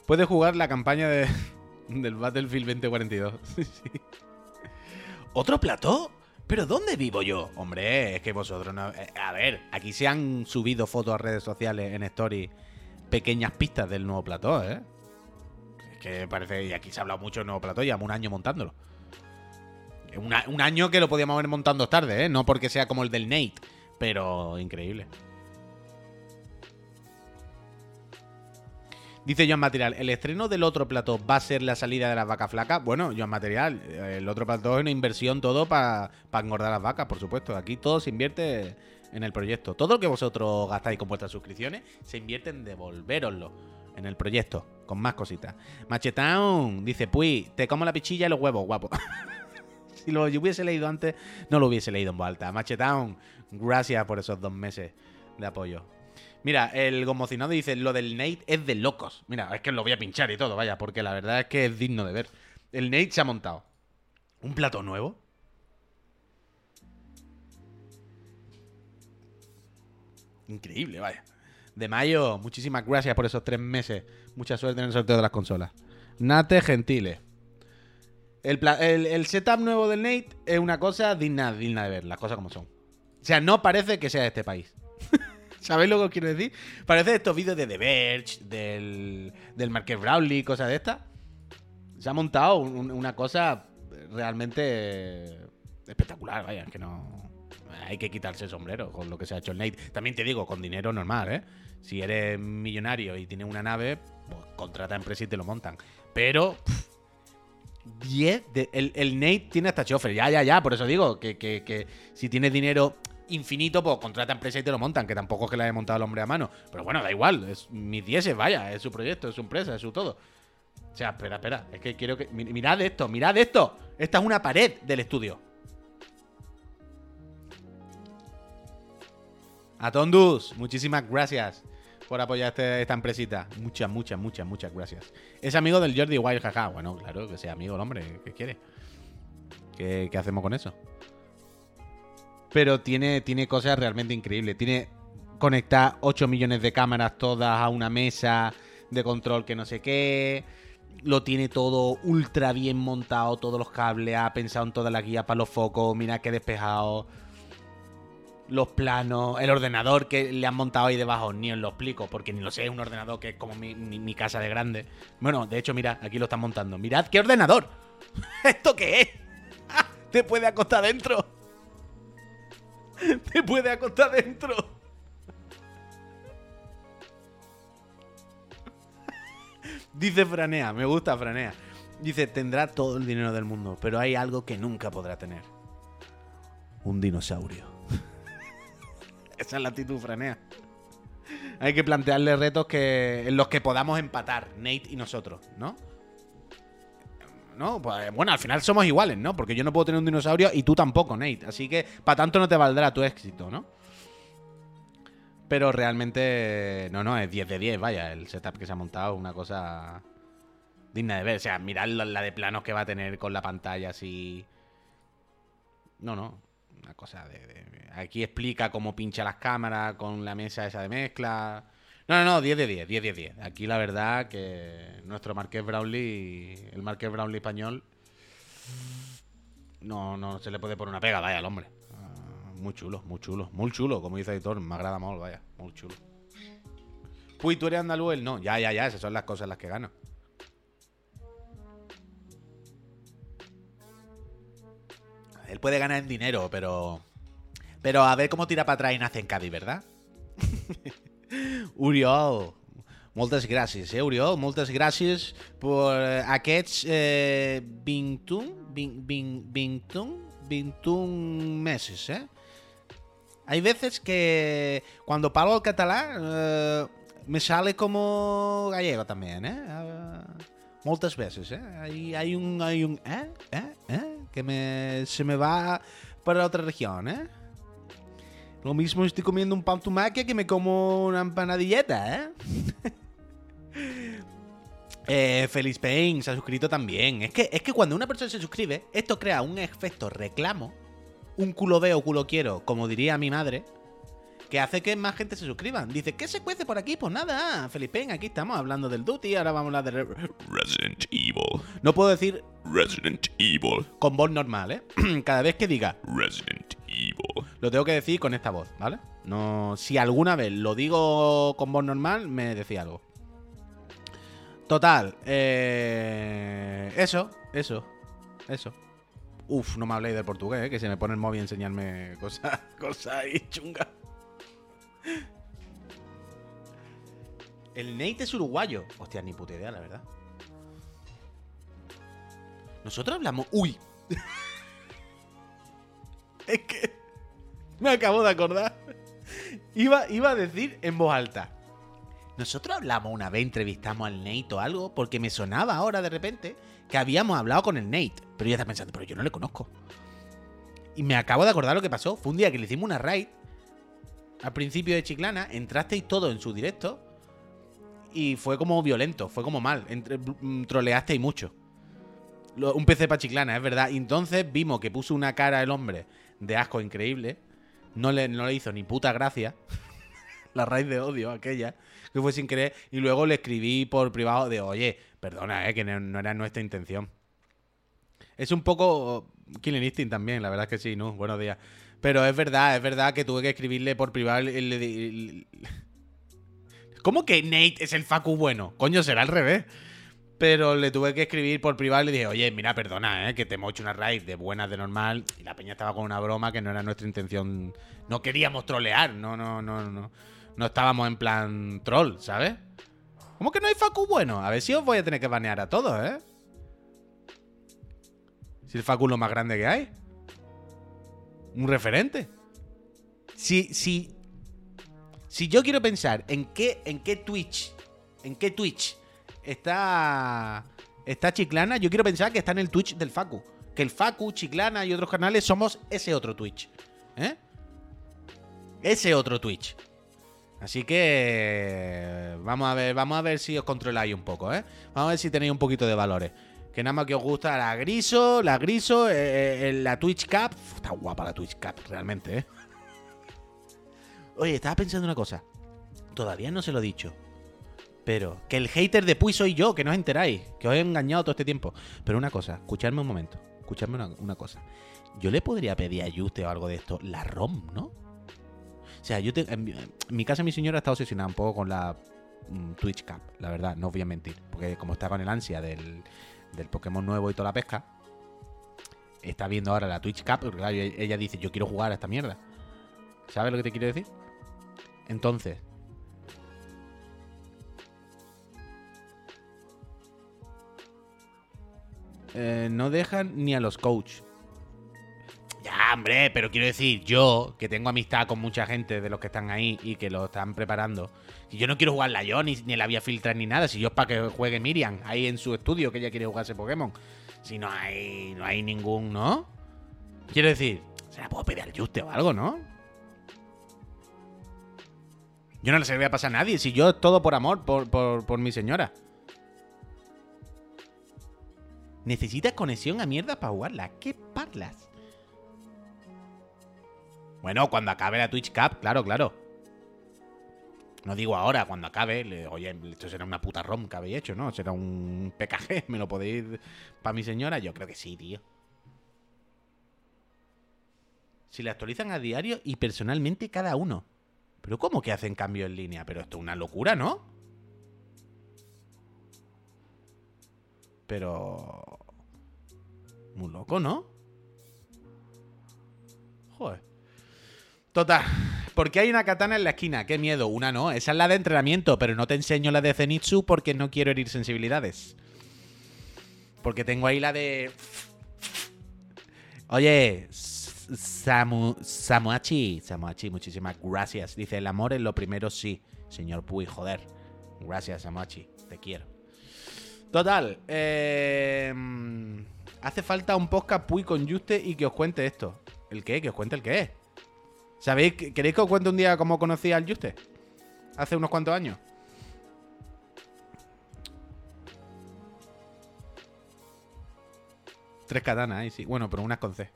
Puedes jugar la campaña de, del Battlefield 2042. ¿Otro plató? ¿Pero dónde vivo yo? Hombre, es que vosotros no... Eh, a ver, aquí se han subido fotos a redes sociales en Story pequeñas pistas del nuevo plató, ¿eh? Que parece... Y aquí se ha hablado mucho del nuevo plató, llevamos un año montándolo. un año que lo podíamos haber montando tarde, ¿eh? No porque sea como el del Nate, pero increíble. Dice Joan Material, ¿el estreno del otro plató va a ser la salida de las vacas flacas? Bueno, Joan Material, el otro plató es una inversión todo para engordar las vacas, por supuesto. Aquí todo se invierte en el proyecto. Todo lo que vosotros gastáis con vuestras suscripciones se invierte en devolveroslo en el proyecto, con más cositas. Machetown dice, pues, te como la pichilla y los huevos, guapo. si lo hubiese leído antes, no lo hubiese leído en voz alta. Machetown, gracias por esos dos meses de apoyo. Mira, el gomocinado dice, lo del Nate es de locos. Mira, es que lo voy a pinchar y todo, vaya, porque la verdad es que es digno de ver. El Nate se ha montado. ¿Un plato nuevo? Increíble, vaya. De mayo, muchísimas gracias por esos tres meses. Mucha suerte en el sorteo de las consolas. Nate Gentile. El, setup nuevo del Nate es una cosa digna, digna de ver, las cosas como son. O sea, no parece que sea de este país. ¿Sabéis lo que os quiero decir? Parece estos vídeos de The Verge, del, del Marqués Brawley, cosas de estas. Se ha montado una cosa realmente espectacular, vaya, que no... Hay que quitarse el sombrero con lo que se ha hecho el Nate. También te digo, con dinero normal, ¿eh? Si eres millonario y tienes una nave, pues contrata empresa y te lo montan. Pero, 10, el, el, Nate tiene hasta chofer, ya, ya, ya, por eso digo que, que, que si tienes dinero infinito, pues contrata empresa y te lo montan, que tampoco es que la haya montado el hombre a mano. Pero bueno, da igual, es mis 10, vaya, es su proyecto, es su empresa, es su todo. O sea, espera, espera, es que quiero que... Mirad esto, mirad esto. Esta es una pared del estudio. A Tondus, muchísimas gracias por apoyar este, esta empresita. Muchas, muchas, muchas, muchas gracias. Es amigo del Jordi Wild, jaja. Bueno, claro, que sea amigo el hombre, ¿qué quiere? ¿Qué, hacemos con eso? Pero tiene, tiene cosas realmente increíbles. Tiene conectar 8 millones de cámaras todas a una mesa de control que no sé qué. Lo tiene todo ultra bien montado, todos los cables, ha pensado en toda la guía para los focos, mira qué despejado los planos, el ordenador que le han montado ahí debajo, ni os lo explico, porque ni lo sé, es un ordenador que es como mi, casa de grande. Bueno, de hecho, mira, aquí lo están montando. Mirad qué ordenador. ¿Esto qué es? Te puede acostar dentro. Te puede acostar dentro. Dice Franea, me gusta Franea. Dice, tendrá todo el dinero del mundo, pero hay algo que nunca podrá tener. Un dinosaurio. Esa es la actitud franea. Hay que plantearle retos que, en los que podamos empatar, Nate y nosotros, ¿no? ¿No? Pues, bueno, al final somos iguales, ¿no? Porque yo no puedo tener un dinosaurio y tú tampoco, Nate. Así que para tanto no te valdrá tu éxito, ¿no? Pero realmente, no, no, es 10 de 10, vaya, el setup que se ha montado una cosa digna de ver. O sea, mirad la de planos que va a tener con la pantalla así. No, no, una cosa de, Aquí explica cómo pincha las cámaras con la mesa esa de mezcla. No, no, no, 10 de 10, 10 de 10. Aquí la verdad que nuestro Marqués Brownlee, el Marqués Brownlee español, no, no se le puede poner una pega, vaya, al hombre. Ah, muy chulo, muy chulo, muy chulo, como dice Editor, me agrada mal, vaya, muy chulo. Uy, tú eres andaluz, no. Ya, ya, ya, esas son las cosas las que gano. Él puede ganar en dinero, pero. Pero a ver cómo tira para atrás y nace en Cádiz, ¿verdad? Uriol, moltes gràcies, eh, Uriol? Moltes gràcies per aquests eh, 21, 20, 21, 21 meses, eh? Hay veces que cuando paro el catalán eh, me sale como gallego también, ¿eh? Moltes veces, ¿eh? Hay, hay un, hay un, ¿eh? ¿eh? ¿eh? Que me, se me va para otra región, ¿eh? Lo mismo estoy comiendo un pan tumaque que me como una empanadilleta, ¿eh? eh Feliz Payne se ha suscrito también. Es que, es que cuando una persona se suscribe, esto crea un efecto reclamo, un culo veo, culo quiero, como diría mi madre, que hace que más gente se suscriban. Dice, ¿qué se cuece por aquí? Pues nada, Felipe, aquí estamos hablando del Duty, ahora vamos a hablar de Resident Evil. No puedo decir Resident Evil con voz normal, ¿eh? Cada vez que diga Resident Evil, lo tengo que decir con esta voz, ¿vale? No, si alguna vez lo digo con voz normal, me decía algo. Total, eh, eso, eso, eso. Uf, no me habléis del portugués, ¿eh? que se me pone el móvil a enseñarme cosas, cosas ahí chungas. El Nate es uruguayo. Hostia, ni puta idea, la verdad. Nosotros hablamos. ¡Uy! es que. Me acabo de acordar. Iba, iba a decir en voz alta. Nosotros hablamos una vez, entrevistamos al Nate o algo, porque me sonaba ahora de repente que habíamos hablado con el Nate. Pero yo estaba pensando, pero yo no le conozco. Y me acabo de acordar lo que pasó. Fue un día que le hicimos una raid al principio de Chiclana, entrasteis todo en su directo y fue como violento, fue como mal. Entre, mm, troleasteis mucho. un PC para Chiclana, es verdad. Y entonces vimos que puso una cara el hombre de asco increíble. No le, no hizo ni puta gracia. la raíz de odio aquella. Que fue sin querer. Y luego le escribí por privado de, oye, perdona, eh, que no, era nuestra intención. Es un poco Killing Instinct también, la verdad es que sí, ¿no? Buenos días. Pero es verdad, es verdad que tuve que escribirle por privado. ¿Cómo que Nate es el Facu bueno? Coño, será al revés. Pero le tuve que escribir por privado y le dije, oye, mira, perdona, ¿eh? que te hemos hecho una raid de buenas de normal. Y la peña estaba con una broma que no era nuestra intención. No queríamos trolear, no, no, no, no. No estábamos en plan troll, ¿sabes? ¿Cómo que no hay Facu bueno? A ver si os voy a tener que banear a todos, ¿eh? Si el Facu es lo más grande que hay. Un referente. Si, si, si yo quiero pensar en qué, en qué Twitch, en qué Twitch está, está Chiclana, yo quiero pensar que está en el Twitch del Facu. Que el Facu, Chiclana y otros canales somos ese otro Twitch. ¿Eh? Ese otro Twitch. Así que vamos a ver, vamos a ver si os controláis un poco, ¿eh? Vamos a ver si tenéis un poquito de valores. Que nada más que os gusta la Griso, la Griso, eh, eh, la Twitch. Uf, está guapa la Twitch Cap, realmente, ¿eh? Oye, estaba pensando una cosa. Todavía no se lo he dicho. Pero que el hater de Puy soy yo, que no os enteráis. Que os he engañado todo este tiempo. Pero una cosa, escuchadme un momento. Escuchadme una, cosa. Yo le podría pedir a Juste o algo de esto. La ROM, ¿no? O sea, yo te- en, en mi casa mi señora está obsesionada un poco con la mm, Twitch Cap, la verdad, no os voy a mentir. Porque como está con el ansia del, del Pokémon nuevo y toda la pesca, está viendo ahora la Twitch Cap, porque claro, ella dice, yo quiero jugar a esta mierda. ¿Sabes lo que te quiero decir? Entonces, eh, no dejan ni a los coach. Hombre, pero quiero decir, yo, que tengo amistad con mucha gente de los que están ahí y que lo están preparando, que yo no quiero jugarla yo, ni, ni la voy a filtrar ni nada, si yo es para que juegue Miriam ahí en su estudio, que ella quiere jugarse Pokémon. Si no hay, no hay ningún, ¿no? Quiero decir, se la puedo pedir al Juste o algo, ¿no? Yo no le voy a pasar a nadie, si yo es todo por amor, por, por, por mi señora. ¿Necesitas conexión a mierda para jugarla? ¿Qué parlas? Bueno, cuando acabe la Twitch Cup, claro, claro. No digo ahora, cuando acabe, le- oye, esto será una puta ROM que habéis hecho, ¿no? Será un PKG, ¿me lo podéis para mi señora? Yo creo que sí, tío. Si le actualizan a diario y personalmente cada uno. Pero ¿cómo que hacen cambio en línea? Pero esto es una locura, ¿no? Pero... Muy loco, ¿no? Joder. Total. Porque hay una katana en la esquina. Qué miedo. Una no. Esa es la de entrenamiento. Pero no te enseño la de Zenitsu porque no quiero herir sensibilidades. Porque tengo ahí la de... Oye, Samu, Samuachi, Samuachi, muchísimas gracias. Dice, el amor es lo primero, sí. Señor Puy, joder. Gracias, Samuachi. Te quiero. Total. eh, hace falta un podcast Puy con Juste y que os cuente esto. ¿El qué? ¿Que os cuente el qué? ¿Sabéis? que- ¿Queréis que os cuente un día cómo conocí al Juste? Hace unos cuantos años. Tres katanas, ahí sí. Bueno, pero unas con C.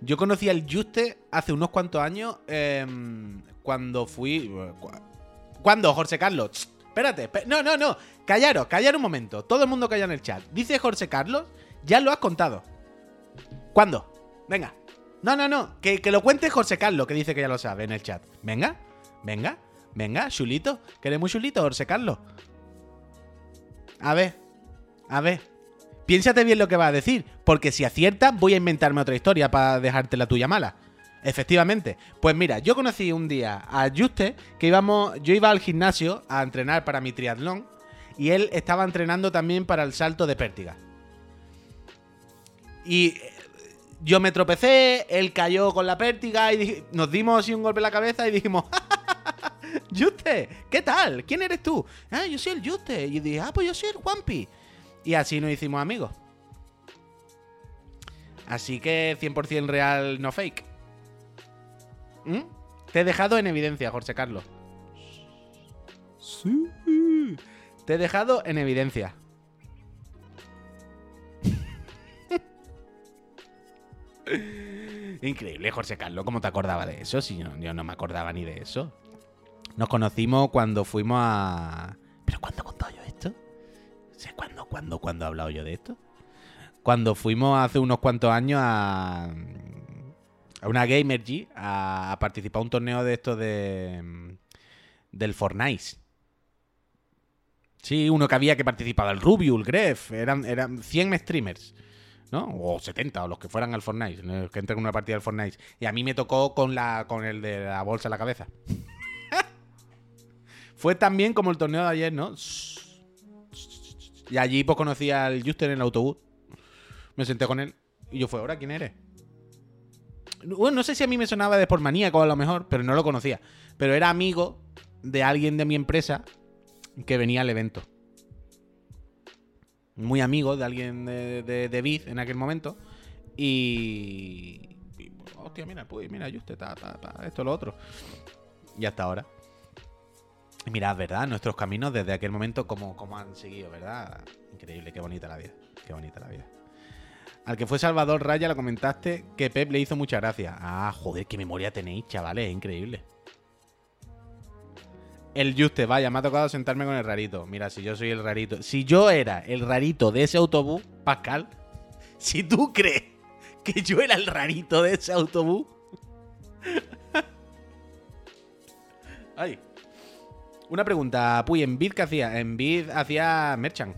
Yo conocí al Juste hace unos cuantos años em, cuando fui... cu- ¿Cuándo, Jorge Carlos? Espérate, espe- no, no, no. Callaros, callar un momento. Todo el mundo calla en el chat. Dice Jorge Carlos, ya lo has contado. ¿Cuándo? Venga. No, no, no. Que, que lo cuente Jorge Carlos, que dice que ya lo sabe en el chat. Venga, venga, venga, chulito. Que eres muy chulito, Jorge Carlos. A ver, a ver. Piénsate bien lo que vas a decir, porque si aciertas voy a inventarme otra historia para dejarte la tuya mala. Efectivamente. Pues mira, yo conocí un día a Juste que íbamos, yo iba al gimnasio a entrenar para mi triatlón y él estaba entrenando también para el salto de pértiga. Y yo me tropecé, él cayó con la pértiga y nos dimos así un golpe en la cabeza y dijimos, Juste, ¿qué tal? ¿Quién eres tú? Ah, yo soy el Juste. Y dije, ah, pues yo soy el Juanpi. Y así nos hicimos amigos. Así que 100% real, no fake. ¿Mm? Te he dejado en evidencia, Jorge Carlos. Sí. Te he dejado en evidencia. Increíble, Jorge Carlos, ¿cómo te acordaba de eso? Si yo, yo no me acordaba ni de eso. Nos conocimos cuando fuimos a... ¿Pero cuándo he contado yo esto? O ¿cuándo, cuándo, cuándo he hablado yo de esto? Cuando fuimos hace unos cuantos años a, a una Gamer a, participar a un torneo de estos de del Fortnite. Sí, uno que había que participaba, el Rubio, el Gref, eran, eran 100 streamers, ¿no? O 70, o los que fueran al Fortnite, los que entren en una partida del Fortnite. Y a mí me tocó con, la, con el de la bolsa en la cabeza. Fue también como el torneo de ayer, ¿no? Y allí pues conocí al Juster en el autobús. Me senté con él. Y yo fue, ¿ahora quién eres? Bueno, no sé si a mí me sonaba de por maníaco a lo mejor, pero no lo conocía. Pero era amigo de alguien de mi empresa que venía al evento. Muy amigo de alguien de, de, de en aquel momento. Y. y, hostia, mira, pues, mira, Juste, ta, ta, ta, esto, lo otro. Y hasta ahora. Mirad, ¿verdad? Nuestros caminos desde aquel momento, como, como han seguido, ¿verdad? Increíble, qué bonita la vida. Qué bonita la vida. Al que fue Salvador Raya lo comentaste que Pep le hizo mucha gracia. Ah, joder, qué memoria tenéis, chavales, es increíble. El Juste, vaya, me ha tocado sentarme con el rarito. Mira, si yo soy el rarito. Si yo era el rarito de ese autobús, Pascal, si tú crees que yo era el rarito de ese autobús. Ay. Una pregunta, Puy, ¿en Bid qué hacía? En Bid hacía Merchant.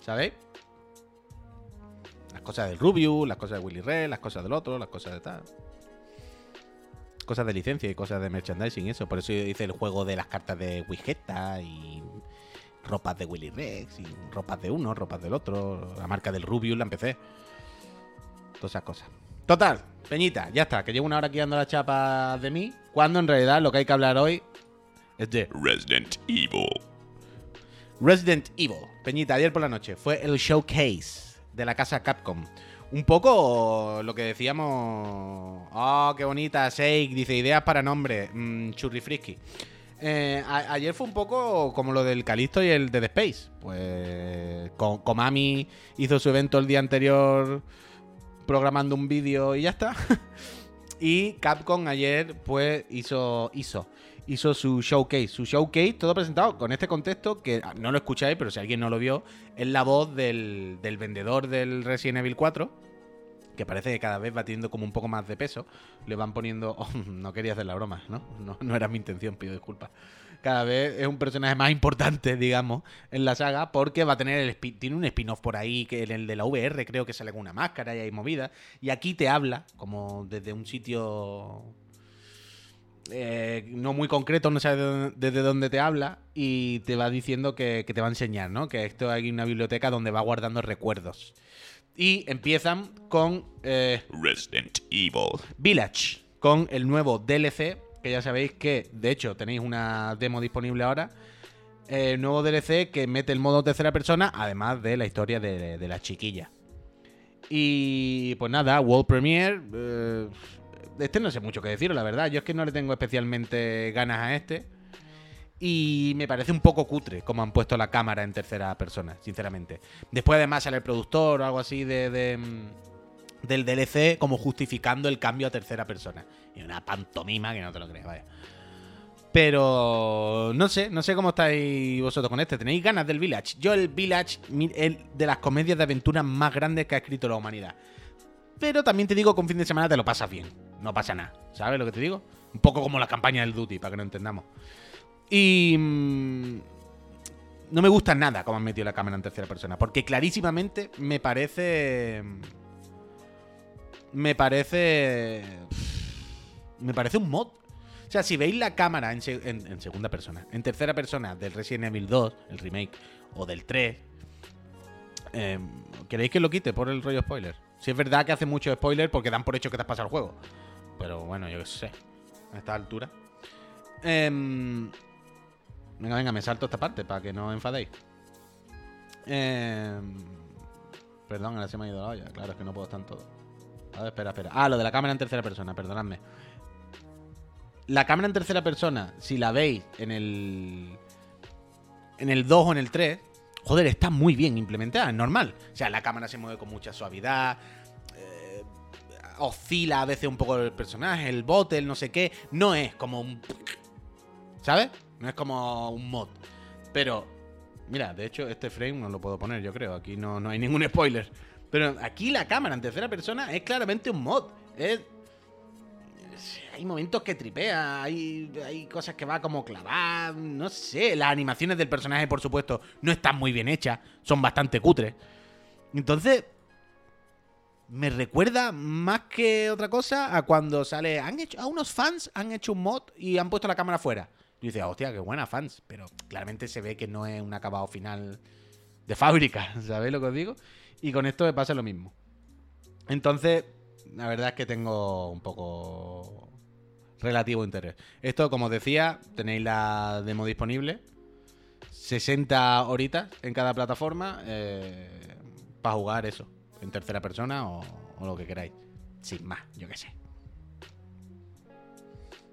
¿Sabéis? Las cosas del Rubius, las cosas de Willy Red, las cosas del otro, las cosas de tal. Cosas de licencia y cosas de merchandising y eso. Por eso yo hice el juego de las cartas de Wigetta y ropas de Willy Rex y ropas de uno, ropas del otro. La marca del Rubius la empecé. Todas esas cosas. Total, Peñita, ya está, que llevo una hora aquí dando la chapa de mí, cuando en realidad lo que hay que hablar hoy es de Resident Evil. Resident Evil. Peñita, ayer por la noche fue el showcase de la casa Capcom. Un poco lo que decíamos. Oh, qué bonita. Shake dice ideas para nombre. Mm, churri frisky. Eh, ayer fue un poco como lo del Calisto y el Dead Space. Pues Ko- Konami hizo su evento el día anterior programando un vídeo y ya está. y Capcom ayer pues hizo hizo hizo su showcase, su showcase todo presentado con este contexto que ah, no lo escucháis, pero si alguien no lo vio, es la voz del, del vendedor del Resident Evil 4 que parece que cada vez va teniendo como un poco más de peso. Le van poniendo. oh, no quería hacer la broma, ¿no? ¿no? No era mi intención, pido disculpas. Cada vez es un personaje más importante, digamos, en la saga, porque va a tener el tiene un spin-off por ahí, que en el de la VR creo que sale con una máscara y hay movida. Y aquí te habla, como desde un sitio eh, no muy concreto, no sabes de dónde- desde dónde te habla, y te va diciendo que, que te va a enseñar, ¿no? Que esto hay una biblioteca donde va guardando recuerdos. Y empiezan con eh, Resident Evil. Village, con el nuevo DLC, que ya sabéis que, de hecho, tenéis una demo disponible ahora. El nuevo DLC que mete el modo tercera persona, además de la historia de, de la chiquilla. Y pues nada, World Premiere. eh, este no sé mucho que deciros, la verdad. Yo es que no le tengo especialmente ganas a este. Y me parece un poco cutre como han puesto la cámara en tercera persona, sinceramente. Después además sale el productor o algo así de, mm, del DLC como justificando el cambio a tercera persona. Y una pantomima que no te lo crees, vaya. Pero no sé, no sé cómo estáis vosotros con este. ¿Tenéis ganas del Village? Yo el Village, el de las comedias de aventuras más grandes que ha escrito la humanidad. Pero también te digo que un fin de semana te lo pasas bien. No pasa nada. ¿Sabes lo que te digo? Un poco como la campaña del Duty, para que no entendamos. Y... mm, no me gusta nada cómo han metido la cámara en tercera persona. Porque clarísimamente me parece... Me parece... Me parece un mod. O sea, si veis la cámara en, se- en- en segunda persona, en tercera persona del Resident Evil 2, el remake, o del 3, eh, ¿queréis que lo quite por el rollo spoiler? Si es verdad que hace mucho spoiler porque dan por hecho que te has pasado el juego. Pero bueno, yo qué sé. A esta altura. Em, venga, venga, me salto esta parte para que no os enfadéis. Em, perdón, ahora se me ha ido la olla. Claro, es que no puedo estar todo. A ver, espera, espera. Ah, lo de la cámara en tercera persona, perdonadme. La cámara en tercera persona, si la veis en el. En el 2 o en el 3, joder, está muy bien implementada, es normal. O sea, la cámara se mueve con mucha suavidad. Oscila a veces un poco el personaje, el bote, el no sé qué. No es como un. ¿Sabes? No es como un mod. Pero, mira, de hecho, este frame no lo puedo poner, yo creo. Aquí no, no hay ningún spoiler. Pero aquí la cámara en tercera persona es claramente un mod. Es. Hay momentos que tripea, hay, hay cosas que va como clavar, no sé. Las animaciones del personaje, por supuesto, no están muy bien hechas, son bastante cutres. Entonces, me recuerda más que otra cosa a cuando sale. Han hecho, a unos fans han hecho un mod y han puesto la cámara fuera. Y dices, hostia, qué buena fans. Pero claramente se ve que no es un acabado final de fábrica. ¿Sabéis lo que os digo? Y con esto me pasa lo mismo. Entonces, la verdad es que tengo un poco relativo interés. Esto, como os decía, tenéis la demo disponible. 60 horitas en cada plataforma eh, para jugar eso, en tercera persona o, lo que queráis. Sin más, yo qué sé.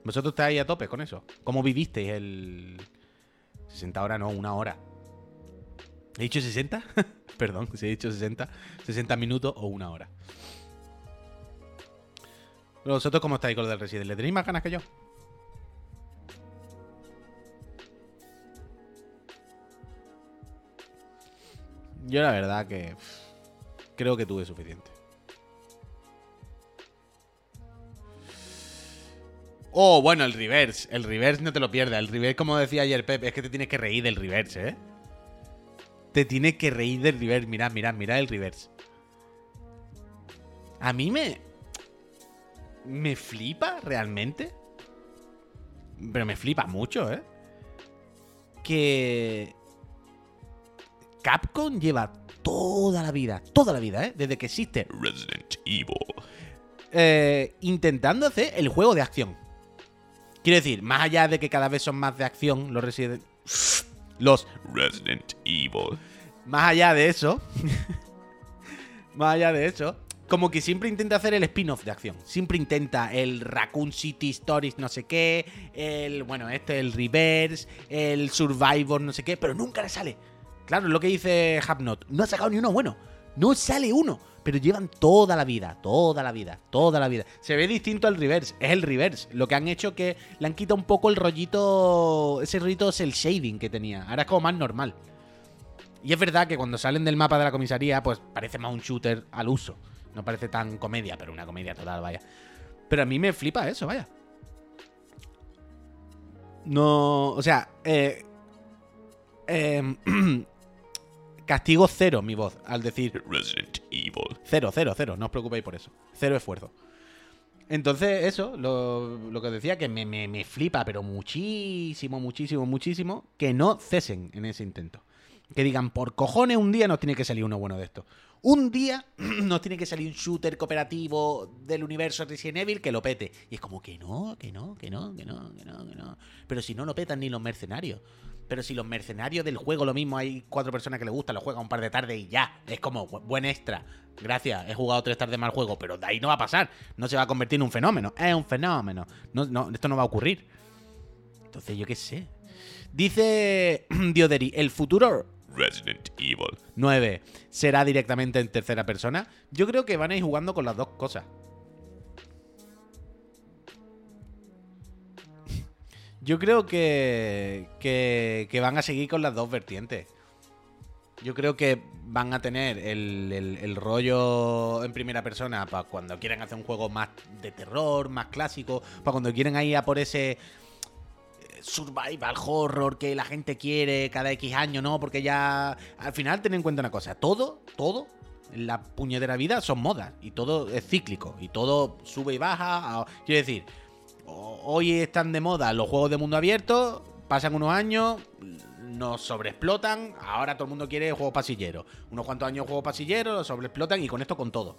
¿Vosotros estáis a tope con eso? ¿Cómo vivisteis el 60 horas? No, una hora. ¿He dicho 60? Perdón, si he dicho 60. 60 minutos o una hora. ¿Vosotros cómo estáis con lo del Resident? ¿Le tenéis más ganas que yo? Yo la verdad que creo que tuve suficiente. Oh, bueno, el reverse. El reverse no te lo pierdas. El reverse, como decía ayer Pep, es que te tienes que reír del reverse, ¿eh? Te tienes que reír del reverse. Mirad, mirad, mirad el reverse. A mí me. Me flipa realmente. Pero me flipa mucho, ¿eh? Que. Capcom lleva toda la vida, toda la vida, ¿eh? Desde que existe, Resident Evil. eh, intentando hacer el juego de acción. Quiero decir, más allá de que cada vez son más de acción los Resident. Los Resident Evil. Más allá de eso. más allá de eso. Como que siempre intenta hacer el spin-off de acción. Siempre intenta el Raccoon City Stories no sé qué. El. Bueno, este, el Reverse. El Survivor no sé qué. Pero nunca le sale. Claro, es lo que dice Hapnot. No ha sacado ni uno bueno. No sale uno. Pero llevan toda la vida, toda la vida, toda la vida. Se ve distinto al reverse. Es el reverse. Lo que han hecho que le han quitado un poco el rollito. Ese rollito es el shading que tenía. Ahora es como más normal. Y es verdad que cuando salen del mapa de la comisaría, pues parece más un shooter al uso. No parece tan comedia, pero una comedia total, vaya. Pero a mí me flipa eso, vaya. No. O sea, eh. eh, castigo cero mi voz al decir Resident Evil. Cero, cero, cero. No os preocupéis por eso. Cero esfuerzo. Entonces, eso, lo, lo que os decía, que me, me- me flipa, pero muchísimo, muchísimo, muchísimo, que no cesen en ese intento. Que digan, por cojones, un día nos tiene que salir uno bueno de esto. Un día nos tiene que salir un shooter cooperativo del universo Resident Evil que lo pete. Y es como que no, que no, que no, que no, que no, que no. Pero si no lo petan ni los mercenarios. Pero si los mercenarios del juego lo mismo, hay cuatro personas que les gusta, lo juegan un par de tardes y ya. Es como bu- buen extra. Gracias, he jugado tres tardes mal juego, pero de ahí no va a pasar. No se va a convertir en un fenómeno. Es un fenómeno. No, no, esto no va a ocurrir. Entonces, yo qué sé. Dice Dioderi, el futuro Resident Evil. 9 será directamente en tercera persona. Yo creo que van a ir jugando con las dos cosas. Yo creo que, que, van a seguir con las dos vertientes. Yo creo que van a tener el, el- rollo en primera persona para cuando quieran hacer un juego más de terror, más clásico, para cuando quieren ir a por ese eh, survival horror que la gente quiere cada X año, ¿no? Porque ya al final ten en cuenta una cosa, todo, todo en la puñetera vida son modas y todo es cíclico y todo sube y baja. Quiero decir, hoy están de moda los juegos de mundo abierto, pasan unos años, nos sobreexplotan, ahora todo el mundo quiere juegos pasilleros. Unos cuantos años juegos pasilleros, los sobreexplotan y con esto con todo.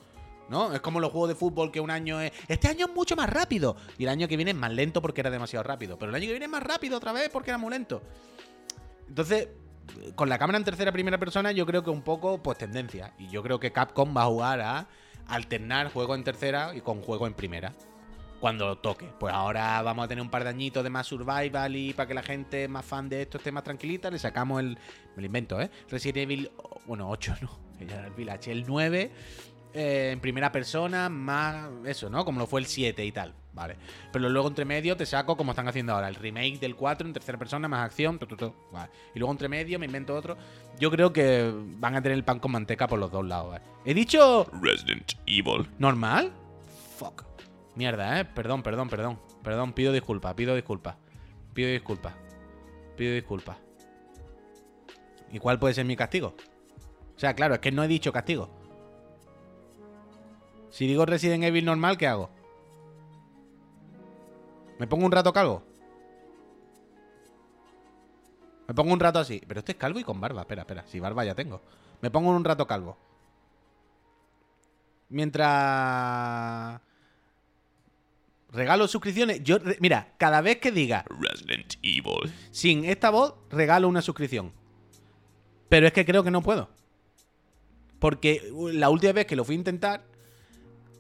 ¿No? Es como los juegos de fútbol que un año es. Este año es mucho más rápido. Y el año que viene es más lento porque era demasiado rápido. Pero el año que viene es más rápido otra vez porque era muy lento. Entonces, con la cámara en tercera primera persona, yo creo que un poco, pues tendencia. Y yo creo que Capcom va a jugar a alternar juego en tercera y con juego en primera. Cuando toque. Pues ahora vamos a tener un par de añitos de más survival y para que la gente más fan de esto esté más tranquilita, le sacamos el. Me lo invento, ¿eh? Resident Evil. Bueno, 8 no. El Village. El 9. eh, en primera persona, más eso, ¿no? Como lo fue el 7 y tal, ¿vale? Pero luego entre medio te saco como están haciendo ahora, el remake del 4 en tercera persona, más acción, tu, tu, tu, vale. Y luego entre medio me invento otro. Yo creo que van a tener el pan con manteca por los dos lados, ¿vale? He dicho Resident Evil. normal. Fuck. Mierda, ¿eh? Perdón, perdón, perdón. Perdón, pido disculpas, pido disculpas. Pido disculpas. Pido disculpas. ¿Y cuál puede ser mi castigo? O sea, claro, es que no he dicho castigo. Si digo Resident Evil normal, ¿qué hago? ¿Me pongo un rato calvo? Me pongo un rato así. Pero este es calvo y con barba. Espera, espera. Si barba ya tengo. Me pongo un rato calvo. Mientras... Regalo suscripciones. Yo, mira, cada vez que diga Resident Evil. sin esta voz, regalo una suscripción. Pero es que creo que no puedo. Porque uh, la última vez que lo fui a intentar,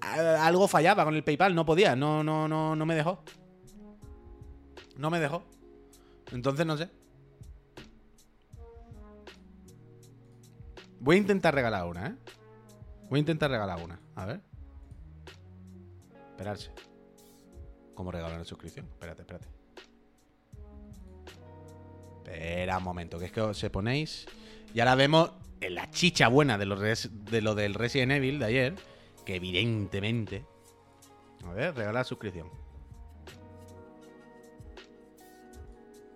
algo fallaba con el PayPal. No podía. No, no, no, no me dejó. No me dejó. Entonces no sé. Voy a intentar regalar una, ¿eh? Voy a intentar regalar una. A ver. Esperarse. ¿Cómo regalar una suscripción? Espérate, espérate. Espera un momento, que es que se ponéis. Y ahora vemos la chicha buena de lo, de lo del Resident Evil de ayer. Que evidentemente. A ver, regalar suscripción.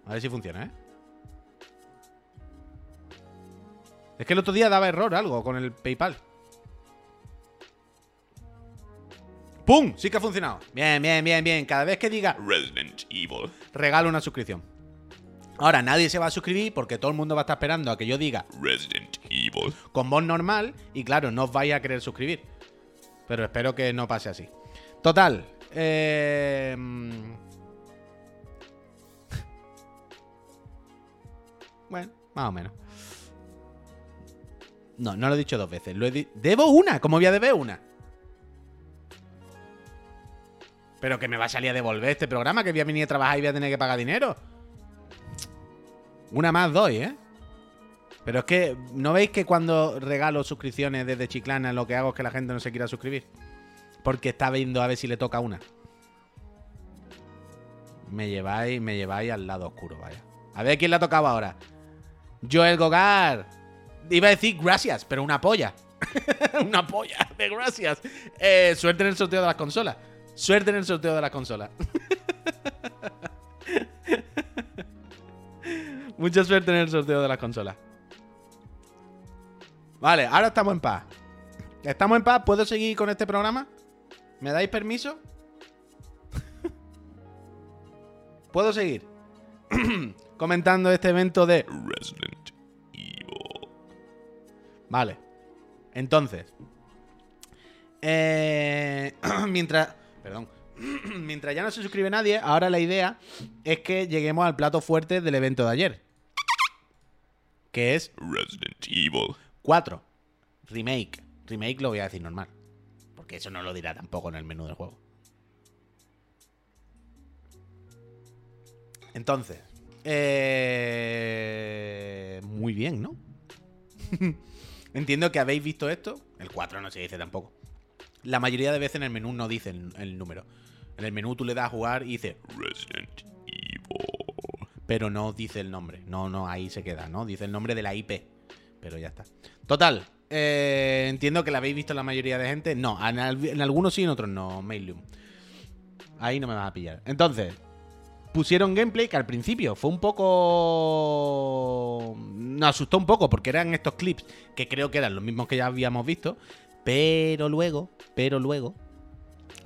A ver si funciona, ¿eh? Es que el otro día daba error algo con el PayPal. ¡Pum! Sí que ha funcionado. Bien, bien, bien, bien. Cada vez que diga Resident Evil. regalo una suscripción. Ahora nadie se va a suscribir porque todo el mundo va a estar esperando a que yo diga Resident Evil. con voz normal y claro, no os vais a querer suscribir. Pero espero que no pase así. Total. eh. Bueno, más o menos. No, no lo he dicho dos veces. Lo he di- Debo una. ¿Cómo voy a deber una? Pero que me va a salir a devolver este programa, que voy a venir a trabajar y voy a tener que pagar dinero. Una más doy, ¿eh? Pero es que, ¿no veis que cuando regalo suscripciones desde Chiclana lo que hago es que la gente no se quiera suscribir? Porque está viendo a ver si le toca una. Me lleváis, me lleváis al lado oscuro, vaya. A ver quién le ha tocado ahora. Joel Gogar. Iba a decir gracias, pero una polla. una polla de gracias. Eh, suerte en el sorteo de las consolas. Suerte en el sorteo de las consolas. Mucha suerte en el sorteo de las consolas. Vale, ahora estamos en paz. ¿Estamos en paz? ¿Puedo seguir con este programa? ¿Me dais permiso? ¿Puedo seguir? Comentando este evento de... Resident Evil. Vale. Entonces. eh, mientras. Perdón. mientras ya no se suscribe nadie, ahora la idea es que lleguemos al plato fuerte del evento de ayer. Que es Resident Evil. 4. Remake. Remake lo voy a decir normal. Porque eso no lo dirá tampoco en el menú del juego. Entonces. eh, muy bien, ¿no? Entiendo que habéis visto esto. El 4 no se dice tampoco. La mayoría de veces en el menú no dice el, número. En el menú tú le das a jugar y dice, Resident Evil. pero no dice el nombre. No, no, ahí se queda, ¿no? Dice el nombre de la IP. Pero ya está. Total. eh, entiendo que la habéis visto la mayoría de gente. No, en, en algunos sí, en otros no. Mailium. Ahí no me vas a pillar. Entonces, pusieron gameplay que al principio fue un poco. Nos asustó un poco porque eran estos clips que creo que eran los mismos que ya habíamos visto. Pero luego, pero luego,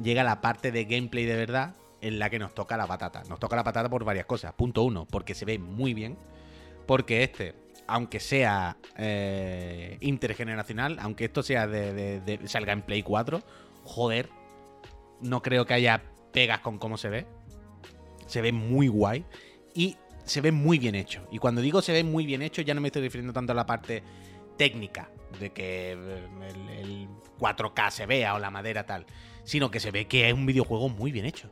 llega la parte de gameplay de verdad en la que nos toca la patata. Nos toca la patata por varias cosas. Punto uno, porque se ve muy bien. Porque este, aunque sea eh, intergeneracional, aunque esto sea de, de- salga en Play 4, joder, no creo que haya pegas con cómo se ve. Se ve muy guay y se ve muy bien hecho. Y cuando digo se ve muy bien hecho, ya no me estoy refiriendo tanto a la parte técnica de que eh, el, el 4K se vea o la madera tal, sino que se ve que es un videojuego muy bien hecho.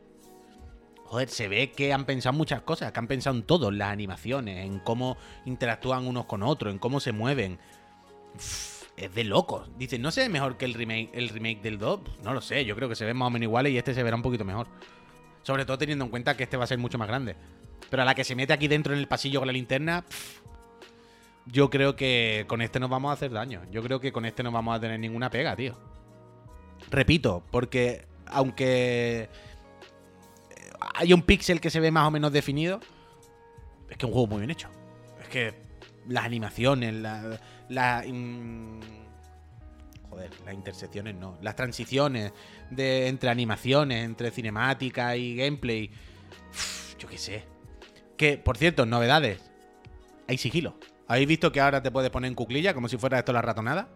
Joder, se ve que han pensado muchas cosas, que han pensado en todo, en las animaciones, en cómo interactúan unos con otros, en cómo se mueven. Es de locos. Dicen, ¿no se ve mejor que el remake, el remake del 2? Pues No lo sé, yo creo que se ven más o menos iguales y este se verá un poquito mejor. Sobre todo teniendo en cuenta que este va a ser mucho más grande. Pero a la que se mete aquí dentro en el pasillo con la linterna, yo creo que con este nos vamos a hacer daño. Yo creo que con este no vamos a tener ninguna pega, tío. Repito, porque aunque hay un píxel que se ve más o menos definido, es que es un juego muy bien hecho. Es que las animaciones, la... joder, las intersecciones no. Las transiciones de, entre animaciones, entre cinemática y gameplay. Yo qué sé. Que, por cierto, novedades. Hay sigilo. ¿Habéis visto que ahora te puedes poner en cuclilla como si fuera esto la ratonada?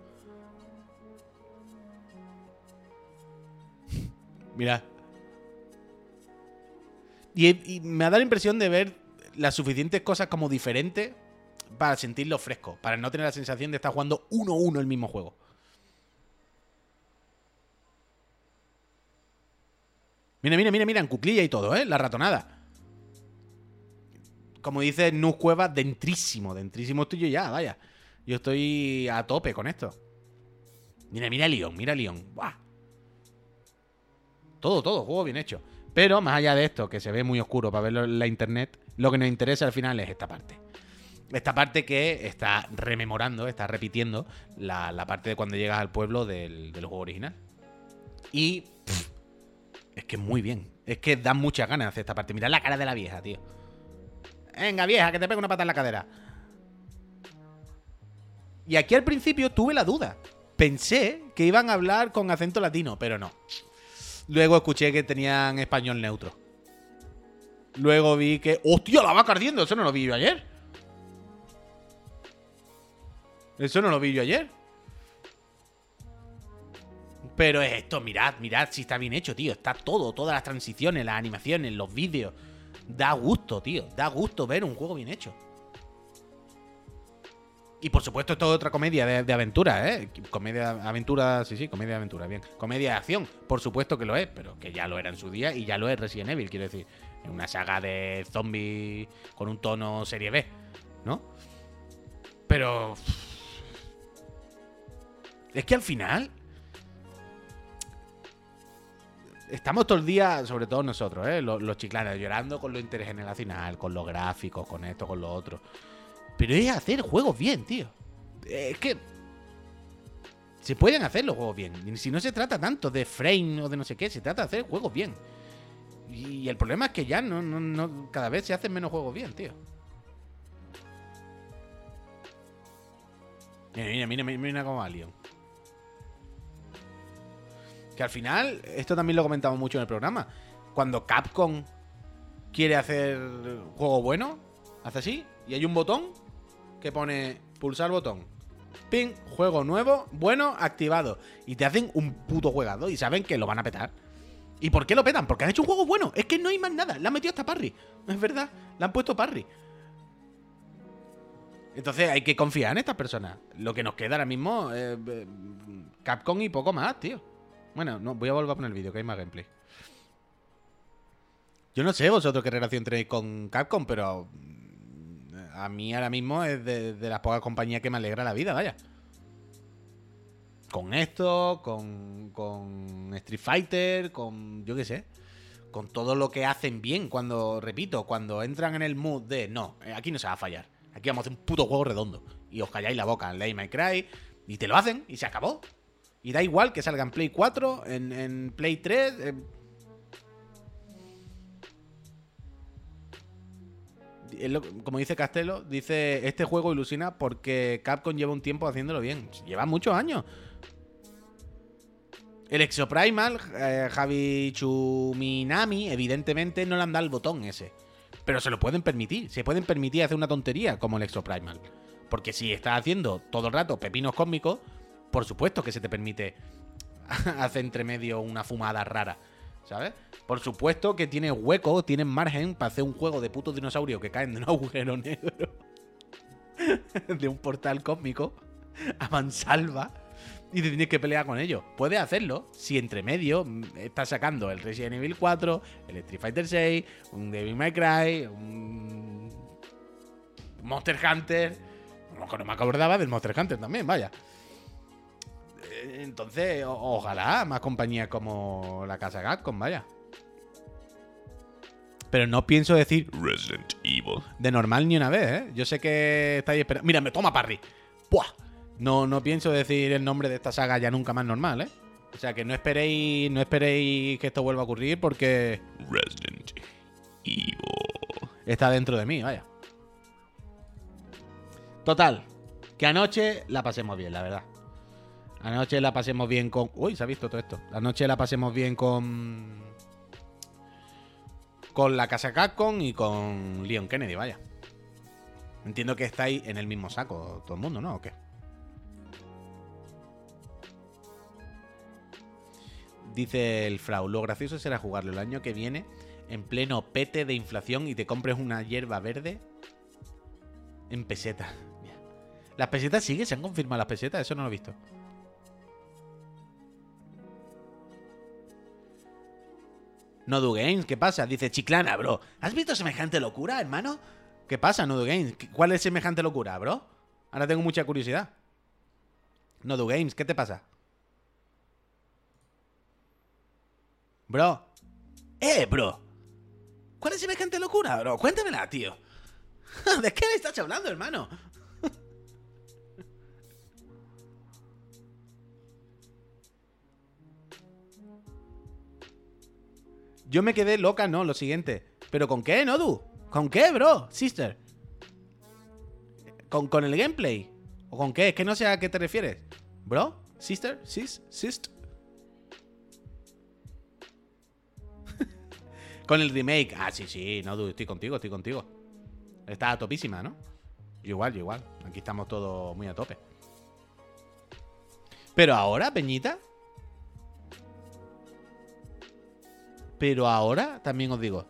Mira. Y, y me ha dado la impresión de ver las suficientes cosas como diferentes para sentirlo fresco, para no tener la sensación de estar jugando uno a uno el mismo juego. Mira, mira, mira, mira, en cuclilla y todo, ¿eh? La ratonada. Como dice Nus Cueva, dentrísimo, dentrísimo estoy yo ya, vaya. Yo estoy a tope con esto. Mira, mira Leon, mira Leon. ¡Buah! Todo, todo, juego bien hecho. Pero más allá de esto, que se ve muy oscuro para verlo en la internet, lo que nos interesa al final es esta parte. Esta parte que está rememorando, está repitiendo la, parte de cuando llegas al pueblo del, juego original. Y es que muy bien. Es que da muchas ganas de hacer esta parte. Mirad la cara de la vieja, tío. Venga, vieja, que te pego una pata en la cadera. Y aquí al principio tuve la duda. Pensé que iban a hablar con acento latino, pero no. Luego escuché que tenían español neutro. Luego vi que. ¡Hostia, la vaca ardiendo! Eso no lo vi yo ayer. Eso no lo vi yo ayer. Pero es esto, mirad, mirad si está bien hecho, tío. Está todo, todas las transiciones, las animaciones, los vídeos. Da gusto, tío. Da gusto ver un juego bien hecho. Y por supuesto, esto es otra comedia de, de aventura, ¿eh? Comedia, aventura, sí, sí, comedia de aventura, bien. Comedia de acción, por supuesto que lo es, pero que ya lo era en su día y ya lo es Resident Evil, quiero decir. Una saga de zombies con un tono serie B, ¿no? Pero. Es que al final. Estamos todo el día, sobre todo nosotros, ¿eh? los, los chiclanes, llorando con lo intergeneracional, con los gráficos, con esto, con lo otro. Pero es hacer juegos bien, tío. Es que. Se pueden hacer los juegos bien. Si no se trata tanto de frame o de no sé qué, se trata de hacer juegos bien. Y el problema es que ya no, no, no cada vez se hacen menos juegos bien, tío. Mira, mira, mira, mira cómo va Leon. Que al final, esto también lo comentamos mucho en el programa. Cuando Capcom quiere hacer juego bueno, hace así, y hay un botón que pone pulsar botón. Ping, juego nuevo, bueno, activado. Y te hacen un puto juegado y saben que lo van a petar. ¿Y por qué lo petan? Porque han hecho un juego bueno. Es que no hay más nada. Le han metido hasta parry. Es verdad. Le han puesto parry. Entonces hay que confiar en estas personas. Lo que nos queda ahora mismo eh, Capcom y poco más, tío. Bueno, no, voy a volver a poner el vídeo, que hay más gameplay. Yo no sé vosotros qué relación tenéis con Capcom, pero mm, a mí ahora mismo es de, de las pocas compañías que me alegra la vida, vaya. Con esto, con, con Street Fighter, con yo qué sé. Con todo lo que hacen bien cuando, repito, cuando entran en el mood de no, eh, aquí no se va a fallar. Aquí vamos a hacer un puto juego redondo. Y os calláis la boca Lay My Cry. Y te lo hacen y se acabó. Y da igual que salga en Play 4, en, Play 3. en- es lo- como dice Castelo, dice, este juego ilusiona porque Capcom lleva un tiempo haciéndolo bien. Lleva muchos años. El Exoprimal, eh, Javi Chuminami, evidentemente no le han dado el botón ese. Pero se lo pueden permitir. Se pueden permitir hacer una tontería como el Exoprimal. Porque si estás haciendo todo el rato pepinos cósmicos, por supuesto que se te permite hacer entre medio una fumada rara. ¿Sabes? Por supuesto que tienes hueco, tienes margen para hacer un juego de putos dinosaurios que caen de un agujero negro. de un portal cósmico. A mansalva. Y te tienes que pelear con ellos. Puedes hacerlo si entre medio mm, estás sacando el Resident Evil 4, el Street Fighter 6, un Devil May Cry, un Monster Hunter. No, no me acordaba del Monster Hunter también, vaya. Entonces, ojalá más compañías como la casa Capcom, vaya. Pero no pienso decir Resident Evil. de normal ni una vez, ¿eh? Yo sé que estáis esperando. Mira, me toma Parry. ¡Buah! No, no pienso decir el nombre de esta saga ya nunca más normal, ¿eh? O sea que no esperéis, no esperéis que esto vuelva a ocurrir porque Resident Evil. está dentro de mí, vaya. Total, que anoche la pasemos bien, la verdad. Anoche la pasemos bien con. Uy, se ha visto todo esto. Anoche la pasemos bien con. Con la casa Capcom y con Leon Kennedy, vaya. Entiendo que estáis en el mismo saco, todo el mundo, ¿no? ¿O qué? Dice el Frau, lo gracioso será jugarlo el año que viene en pleno pete de inflación y te compres una hierba verde en peseta. ¿Las pesetas siguen? ¿Se han confirmado las pesetas? Eso no lo he visto. Nodu Games, ¿qué pasa? Dice Chiclana, bro. ¿Has visto semejante locura, hermano? ¿Qué pasa, Nodu Games? ¿Cuál es semejante locura, bro? Ahora tengo mucha curiosidad. Nodu Games, ¿qué te pasa? Bro. Eh, bro. ¿Cuál es semejante locura, bro? Cuéntamela, tío. ¿De qué me estás hablando, hermano? Yo me quedé loca, no, lo siguiente. ¿Pero con qué, Nodu? ¿Con qué, bro? Sister. ¿Con, con el gameplay? ¿O con qué? Es que no sé a qué te refieres. ¿Bro? ¿Sister? ¿Sis? ¿Sist? con el remake. Ah, sí, sí, Nodu, estoy contigo, estoy contigo. Está topísima, ¿no? Igual, igual. Aquí estamos todos muy a tope. Pero ahora, Peñita. Pero ahora, también os digo.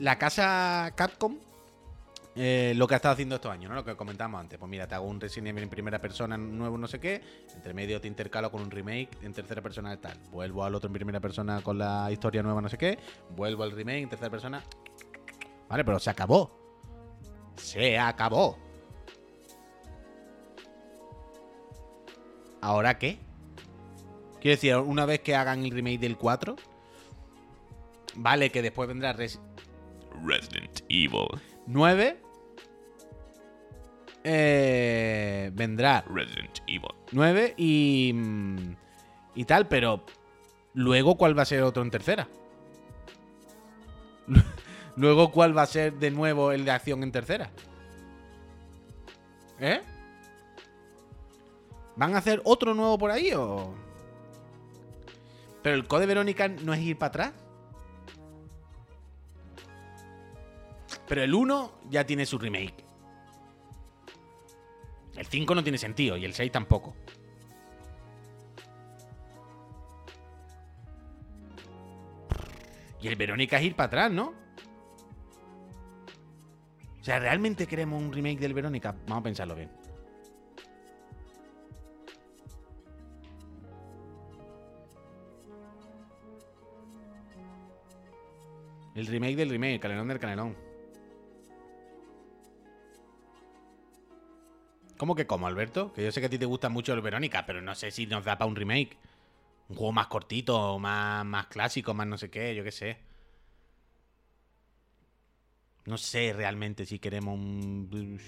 La casa Capcom. eh, lo que ha estado haciendo estos años, ¿no? Lo que comentábamos antes. Pues mira, te hago un Resident Evil en primera persona nuevo, no sé qué. Entre medio te intercalo con un remake en tercera persona tal. Vuelvo al otro en primera persona con la historia nueva, no sé qué. Vuelvo al remake en tercera persona. Vale, pero se acabó. Se acabó. ¿Ahora qué? Quiero decir, una vez que hagan el remake del 4, vale que después vendrá Res Resident Evil. 9. Eh, vendrá Resident Evil. 9 y. mm, y tal, pero. Luego, ¿cuál va a ser otro en tercera? Luego, ¿cuál va a ser de nuevo el de acción en tercera? ¿Eh? ¿Van a hacer otro nuevo por ahí o.? Pero el Code Verónica no es ir para atrás. Pero el 1 ya tiene su remake. El 5 no tiene sentido y el 6 tampoco. Y el Verónica es ir para atrás, ¿no? O sea, ¿realmente queremos un remake del Verónica? Vamos a pensarlo bien. El remake del remake, el canelón del canelón. ¿Cómo que como, Alberto? Que yo sé que a ti te gusta mucho el Verónica, pero no sé si nos da para un remake. Un juego más cortito, más, más clásico, más no sé qué, yo qué sé. No sé realmente si queremos un...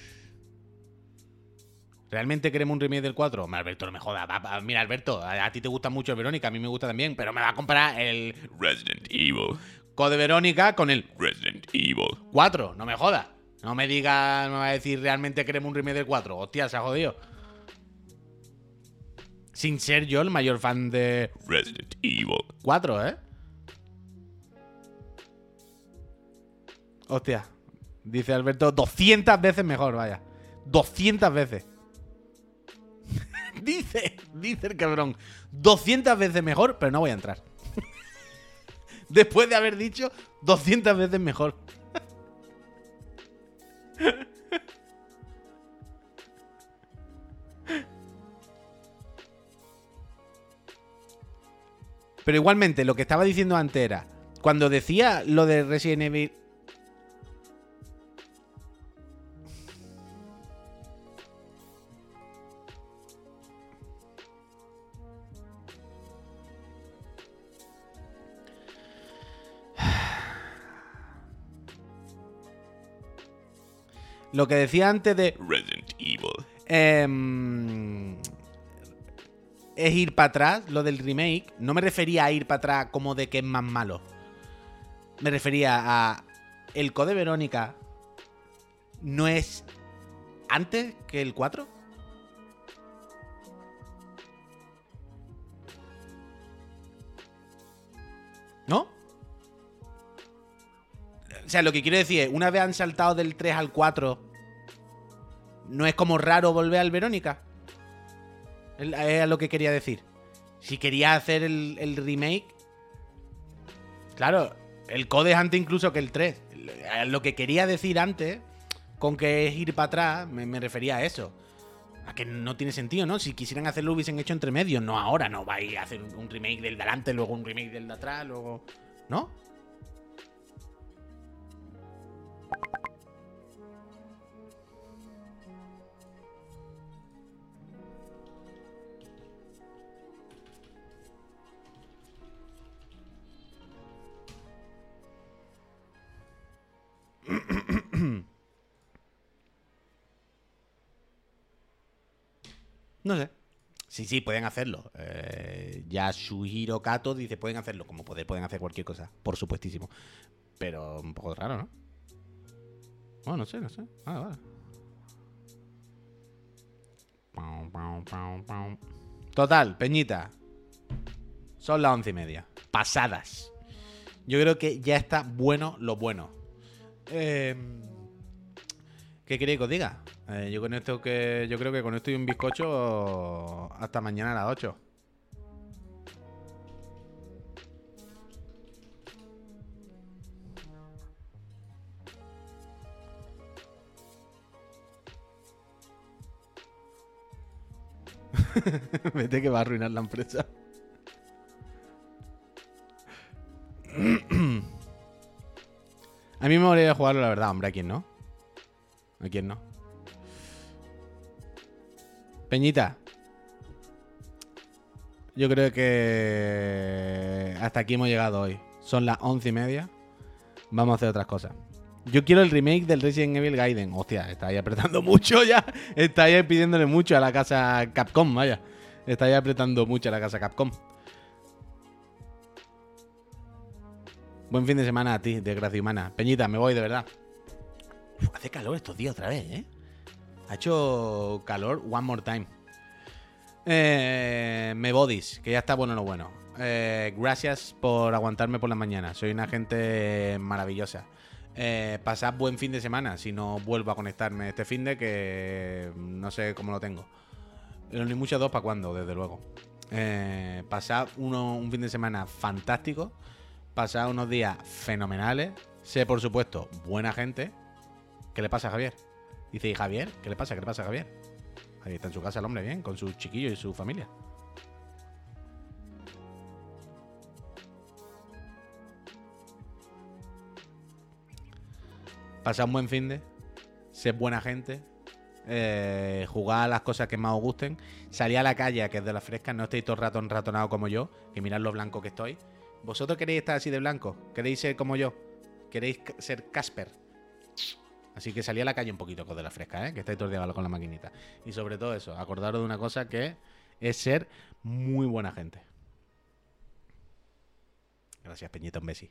¿Realmente queremos un remake del 4? Hombre, Alberto, no me jodas. Mira, Alberto, a ti te gusta mucho el Verónica, a mí me gusta también, pero me va a comprar el Resident Evil. Code Verónica con el Resident Evil. 4, no me jodas. No me digas, me va a decir realmente queremos un remake del 4. Hostia, se ha jodido. Sin ser yo el mayor fan de Resident Evil. 4, ¿eh? Hostia. Dice Alberto, 200 veces mejor, vaya. 200 veces. dice, dice el cabrón. 200 veces mejor, pero no voy a entrar. Después de haber dicho 200 veces mejor. Pero igualmente, lo que estaba diciendo antes era, cuando decía lo de Resident Evil... Lo que decía antes de... Resident Evil. Em, es ir para atrás, lo del remake. No me refería a ir para atrás como de que es más malo. Me refería a. El Code Verónica no es antes que el 4. Sea, lo que quiero decir es, una vez han saltado del 3 al 4, ¿no es como raro volver al Verónica? Es lo que quería decir. Si quería hacer el, remake. Claro, el code es antes incluso que el 3. A Lo que quería decir antes, con que es ir para atrás, me, refería a eso. A que no tiene sentido, ¿no? Si quisieran hacerlo, hubiesen hecho entre medio. No ahora, no vais a hacer un, remake del de adelante, luego un remake del de atrás, luego. ¿No? No sé. Sí, sí, pueden hacerlo. Eh, Yasuhiro Kato dice, pueden hacerlo. Como poder, pueden hacer cualquier cosa. Por supuestísimo. Pero un poco raro, ¿no? Bueno, no sé, no sé. Ah, vale. Total, Peñita. Son las once y media. Pasadas. Yo creo que ya está bueno lo bueno. Eh, ¿Qué queréis que os diga? Eh, yo con esto que. Yo creo que con esto y un bizcocho hasta mañana a las 8. Vete que va a arruinar la empresa. A mí me molaría jugarlo, la verdad, hombre. ¿A quién no? ¿A quién no? Peñita. Yo creo que hasta aquí hemos llegado hoy. Son las once y media. Vamos a hacer otras cosas. Yo quiero el remake del Resident Evil Gaiden. Hostia, estáis apretando mucho ya. Estáis pidiéndole mucho a la casa Capcom, vaya. Estáis apretando mucho a la casa Capcom. Buen fin de semana a ti, desgracia humana. Peñita, me voy de verdad. Hace calor estos días otra vez, ¿eh? Ha hecho calor one more time. Eh, me bodis, que ya está bueno lo bueno. Eh, gracias por aguantarme por la mañana. Soy una gente maravillosa. Eh, pasad buen fin de semana. Si no vuelvo a conectarme este fin de que no sé cómo lo tengo. Pero ni muchos dos para cuándo, desde luego. Eh, pasad uno, un fin de semana fantástico. Pasad unos días fenomenales. Sé, por supuesto, buena gente. ¿Qué le pasa a Javier? Dice, ¿y Javier? ¿Qué le pasa? ¿Qué le pasa a Javier? Ahí está en su casa el hombre bien, con sus chiquillos y su familia. Pasad un buen fin de. Sed buena gente. Eh, jugad a las cosas que más os gusten. Salid a la calle, que es de las frescas. No estéis todo el rato enratonado como yo. Que mirad lo blanco que estoy. ¿Vosotros queréis estar así de blanco? ¿Queréis ser como yo? ¿Queréis ser Casper? Así que salí a la calle un poquito con de la fresca, ¿eh? Que estáis todo el día con la maquinita. Y sobre todo eso, acordaros de una cosa que es ser muy buena gente. Gracias, Peñita, un besi.